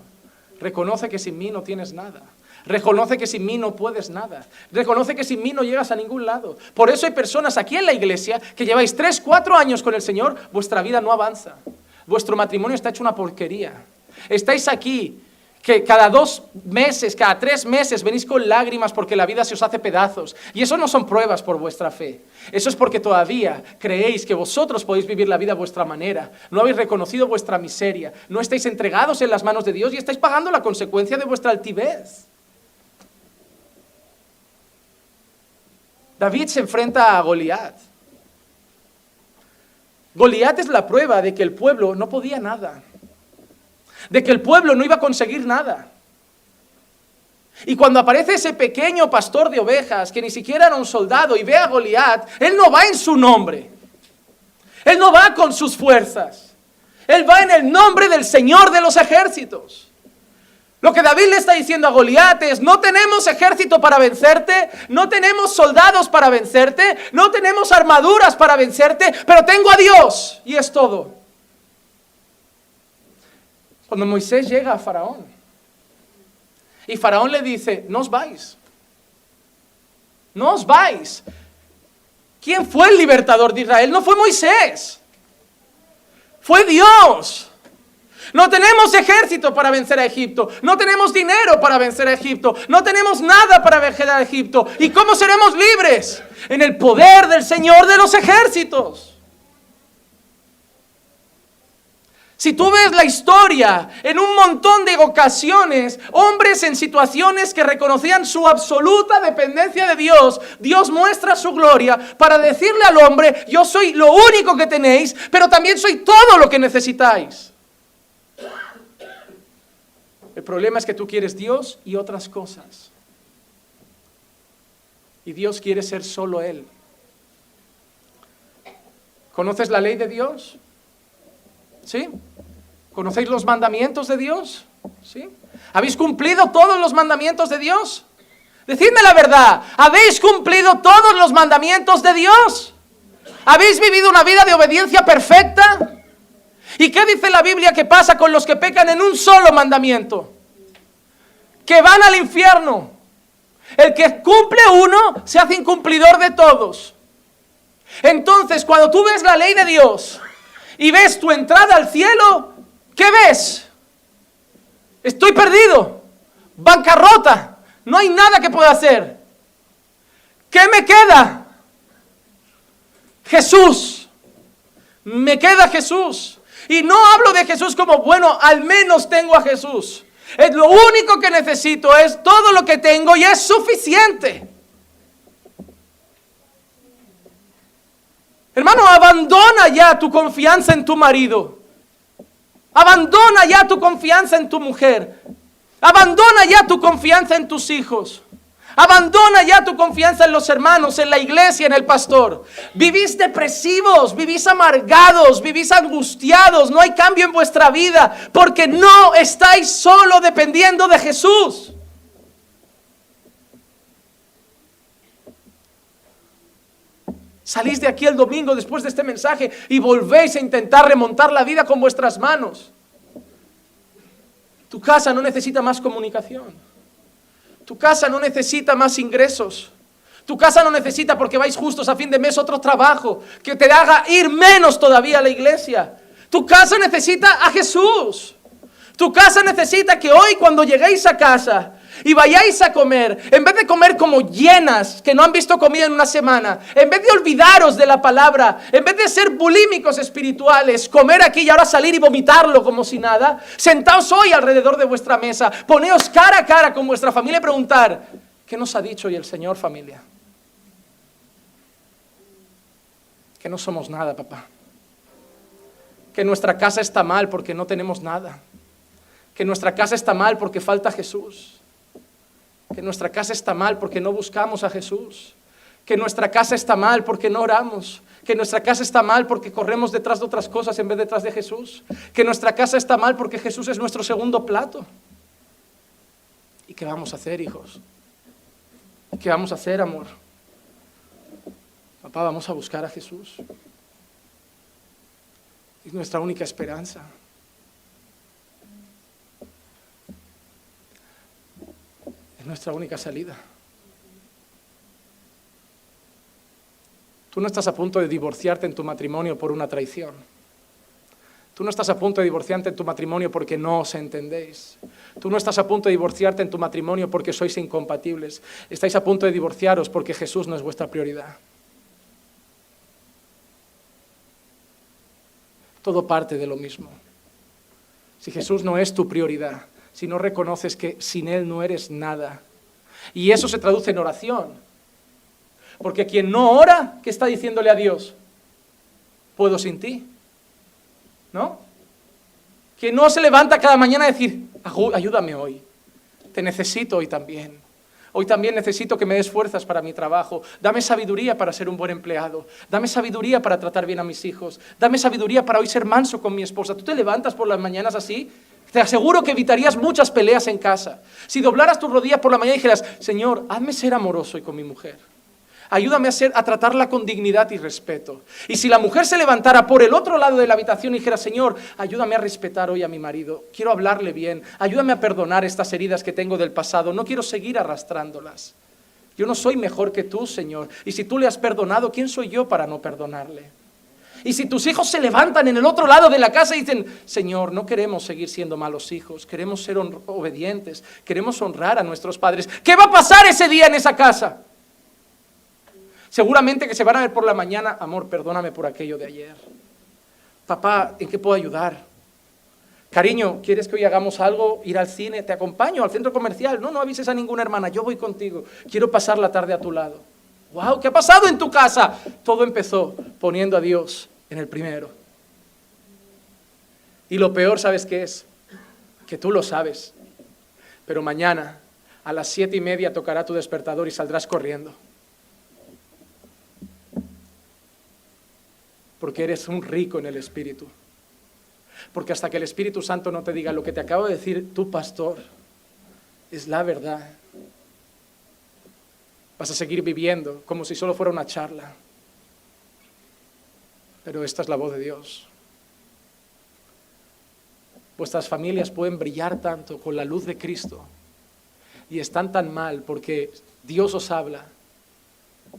Reconoce que sin mí no tienes nada. Reconoce que sin mí no puedes nada. Reconoce que sin mí no llegas a ningún lado. Por eso hay personas aquí en la iglesia que lleváis tres, cuatro años con el Señor, vuestra vida no avanza. Vuestro matrimonio está hecho una porquería. Estáis aquí que cada dos meses, cada tres meses venís con lágrimas porque la vida se os hace pedazos. Y eso no son pruebas por vuestra fe. Eso es porque todavía creéis que vosotros podéis vivir la vida a vuestra manera. No habéis reconocido vuestra miseria. No estáis entregados en las manos de Dios y estáis pagando la consecuencia de vuestra altivez. David se enfrenta a Goliat. Goliat es la prueba de que el pueblo no podía nada de que el pueblo no iba a conseguir nada. Y cuando aparece ese pequeño pastor de ovejas, que ni siquiera era un soldado, y ve a Goliat, él no va en su nombre. Él no va con sus fuerzas. Él va en el nombre del Señor de los ejércitos. Lo que David le está diciendo a Goliat es, no tenemos ejército para vencerte, no tenemos soldados para vencerte, no tenemos armaduras para vencerte, pero tengo a Dios y es todo. Cuando Moisés llega a Faraón y Faraón le dice, no os vais, no os vais. ¿Quién fue el libertador de Israel? No fue Moisés, fue Dios. No tenemos ejército para vencer a Egipto. No tenemos dinero para vencer a Egipto. No tenemos nada para vencer a Egipto. ¿Y cómo seremos libres? En el poder del Señor de los ejércitos. Si tú ves la historia en un montón de ocasiones, hombres en situaciones que reconocían su absoluta dependencia de Dios, Dios muestra su gloria para decirle al hombre, yo soy lo único que tenéis, pero también soy todo lo que necesitáis. El problema es que tú quieres Dios y otras cosas. Y Dios quiere ser solo Él. ¿Conoces la ley de Dios? ¿Sí? ¿Conocéis los mandamientos de Dios? ¿Sí? ¿Habéis cumplido todos los mandamientos de Dios? Decidme la verdad, ¿habéis cumplido todos los mandamientos de Dios? ¿Habéis vivido una vida de obediencia perfecta? ¿Y qué dice la Biblia que pasa con los que pecan en un solo mandamiento? Que van al infierno. El que cumple uno se hace incumplidor de todos. Entonces, cuando tú ves la ley de Dios y ves tu entrada al cielo, ¿qué ves? Estoy perdido, bancarrota, no hay nada que pueda hacer. ¿Qué me queda? Jesús. Me queda Jesús. Y no hablo de Jesús como, bueno, al menos tengo a Jesús. Es lo único que necesito, es todo lo que tengo y es suficiente. Hermano, abandona ya tu confianza en tu marido. Abandona ya tu confianza en tu mujer. Abandona ya tu confianza en tus hijos. Abandona ya tu confianza en los hermanos, en la iglesia, en el pastor. Vivís depresivos, vivís amargados, vivís angustiados, no hay cambio en vuestra vida porque no estáis solo dependiendo de Jesús. Salís de aquí el domingo después de este mensaje y volvéis a intentar remontar la vida con vuestras manos. Tu casa no necesita más comunicación. Tu casa no necesita más ingresos. Tu casa no necesita porque vais justos a fin de mes otro trabajo que te haga ir menos todavía a la iglesia. Tu casa necesita a Jesús. Tu casa necesita que hoy cuando lleguéis a casa y vayáis a comer, en vez de comer como llenas, que no han visto comida en una semana, en vez de olvidaros de la palabra, en vez de ser bulímicos espirituales, comer aquí y ahora salir y vomitarlo como si nada, sentaos hoy alrededor de vuestra mesa, poneos cara a cara con vuestra familia y preguntar, ¿qué nos ha dicho hoy el Señor familia? Que no somos nada, papá. Que nuestra casa está mal porque no tenemos nada que nuestra casa está mal porque falta Jesús, que nuestra casa está mal porque no buscamos a Jesús, que nuestra casa está mal porque no oramos, que nuestra casa está mal porque corremos detrás de otras cosas en vez de detrás de Jesús, que nuestra casa está mal porque Jesús es nuestro segundo plato. ¿Y qué vamos a hacer, hijos? ¿Qué vamos a hacer, amor? Papá, vamos a buscar a Jesús. Es nuestra única esperanza. Es nuestra única salida. Tú no estás a punto de divorciarte en tu matrimonio por una traición. Tú no estás a punto de divorciarte en tu matrimonio porque no os entendéis. Tú no estás a punto de divorciarte en tu matrimonio porque sois incompatibles. Estáis a punto de divorciaros porque Jesús no es vuestra prioridad. Todo parte de lo mismo. Si Jesús no es tu prioridad, si no reconoces que sin Él no eres nada. Y eso se traduce en oración. Porque quien no ora, ¿qué está diciéndole a Dios? Puedo sin ti. ¿No? Quien no se levanta cada mañana a decir, ayúdame hoy. Te necesito hoy también. Hoy también necesito que me des fuerzas para mi trabajo. Dame sabiduría para ser un buen empleado. Dame sabiduría para tratar bien a mis hijos. Dame sabiduría para hoy ser manso con mi esposa. ¿Tú te levantas por las mañanas así? Te aseguro que evitarías muchas peleas en casa. Si doblaras tus rodillas por la mañana y dijeras, Señor, hazme ser amoroso y con mi mujer. Ayúdame a, ser, a tratarla con dignidad y respeto. Y si la mujer se levantara por el otro lado de la habitación y dijera, Señor, ayúdame a respetar hoy a mi marido, quiero hablarle bien, ayúdame a perdonar estas heridas que tengo del pasado, no quiero seguir arrastrándolas. Yo no soy mejor que tú, Señor. Y si tú le has perdonado, ¿quién soy yo para no perdonarle? Y si tus hijos se levantan en el otro lado de la casa y dicen, Señor, no queremos seguir siendo malos hijos, queremos ser obedientes, queremos honrar a nuestros padres, ¿qué va a pasar ese día en esa casa? Seguramente que se van a ver por la mañana, amor, perdóname por aquello de ayer. Papá, ¿en qué puedo ayudar? Cariño, ¿quieres que hoy hagamos algo? Ir al cine, te acompaño al centro comercial. No, no avises a ninguna hermana, yo voy contigo. Quiero pasar la tarde a tu lado. ¡Wow! ¿Qué ha pasado en tu casa? Todo empezó poniendo a Dios en el primero. Y lo peor, ¿sabes qué es? Que tú lo sabes. Pero mañana a las siete y media tocará tu despertador y saldrás corriendo. Porque eres un rico en el Espíritu. Porque hasta que el Espíritu Santo no te diga lo que te acabo de decir tu pastor, es la verdad. Vas a seguir viviendo como si solo fuera una charla. Pero esta es la voz de Dios. Vuestras familias pueden brillar tanto con la luz de Cristo y están tan mal porque Dios os habla,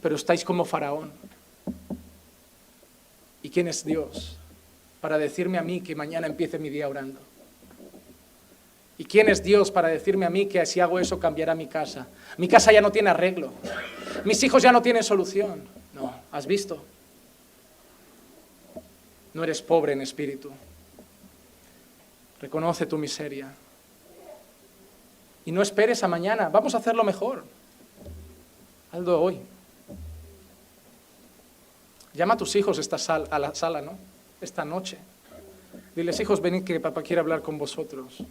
pero estáis como faraón. ¿Y quién es Dios para decirme a mí que mañana empiece mi día orando? ¿Y quién es Dios para decirme a mí que si hago eso cambiará mi casa? Mi casa ya no tiene arreglo. Mis hijos ya no tienen solución. No, ¿has visto? No eres pobre en espíritu. Reconoce tu miseria. Y no esperes a mañana, vamos a hacerlo mejor. Hazlo hoy. Llama a tus hijos esta a la sala, ¿no? Esta noche. Diles, hijos, venid que papá quiere hablar con vosotros.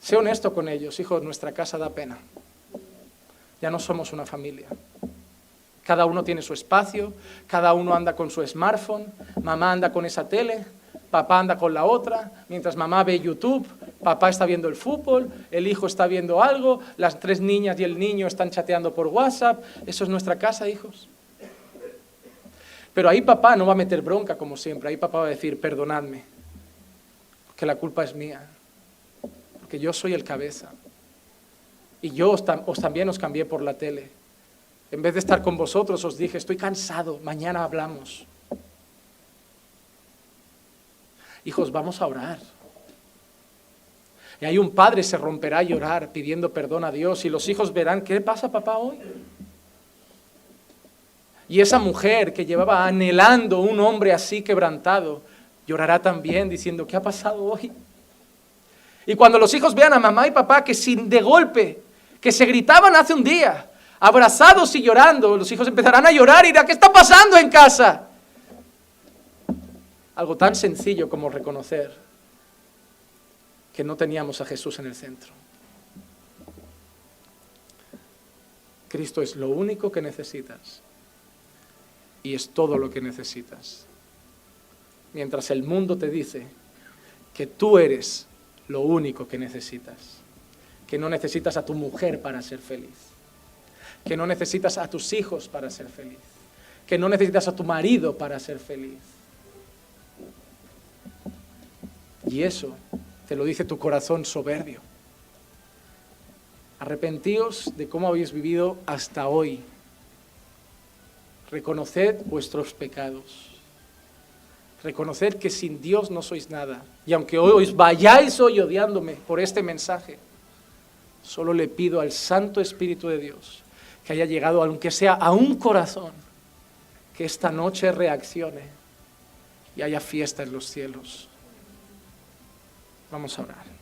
Sé honesto con ellos, hijos, nuestra casa da pena. Ya no somos una familia. Cada uno tiene su espacio, cada uno anda con su smartphone, mamá anda con esa tele, papá anda con la otra, mientras mamá ve YouTube, papá está viendo el fútbol, el hijo está viendo algo, las tres niñas y el niño están chateando por WhatsApp. Eso es nuestra casa, hijos. Pero ahí papá no va a meter bronca como siempre, ahí papá va a decir, perdonadme, que la culpa es mía, porque yo soy el cabeza. Y yo os, también os cambié por la tele. En vez de estar con vosotros, os dije, estoy cansado, mañana hablamos. Hijos, vamos a orar. Y ahí un padre se romperá a llorar pidiendo perdón a Dios y los hijos verán, ¿qué pasa papá hoy? Y esa mujer que llevaba anhelando un hombre así quebrantado, llorará también diciendo, ¿qué ha pasado hoy? Y cuando los hijos vean a mamá y papá que sin de golpe, que se gritaban hace un día, abrazados y llorando, los hijos empezarán a llorar y dirán, ¿qué está pasando en casa? Algo tan sencillo como reconocer que no teníamos a Jesús en el centro. Cristo es lo único que necesitas y es todo lo que necesitas. Mientras el mundo te dice que tú eres lo único que necesitas, que no necesitas a tu mujer para ser feliz, que no necesitas a tus hijos para ser feliz, que no necesitas a tu marido para ser feliz. Y eso te lo dice tu corazón soberbio. Arrepentíos de cómo habéis vivido hasta hoy. Reconoced vuestros pecados. Reconoced que sin Dios no sois nada. Y aunque hoy os vayáis hoy odiándome por este mensaje, solo le pido al Santo Espíritu de Dios que haya llegado, aunque sea a un corazón, que esta noche reaccione y haya fiesta en los cielos. Vamos a orar.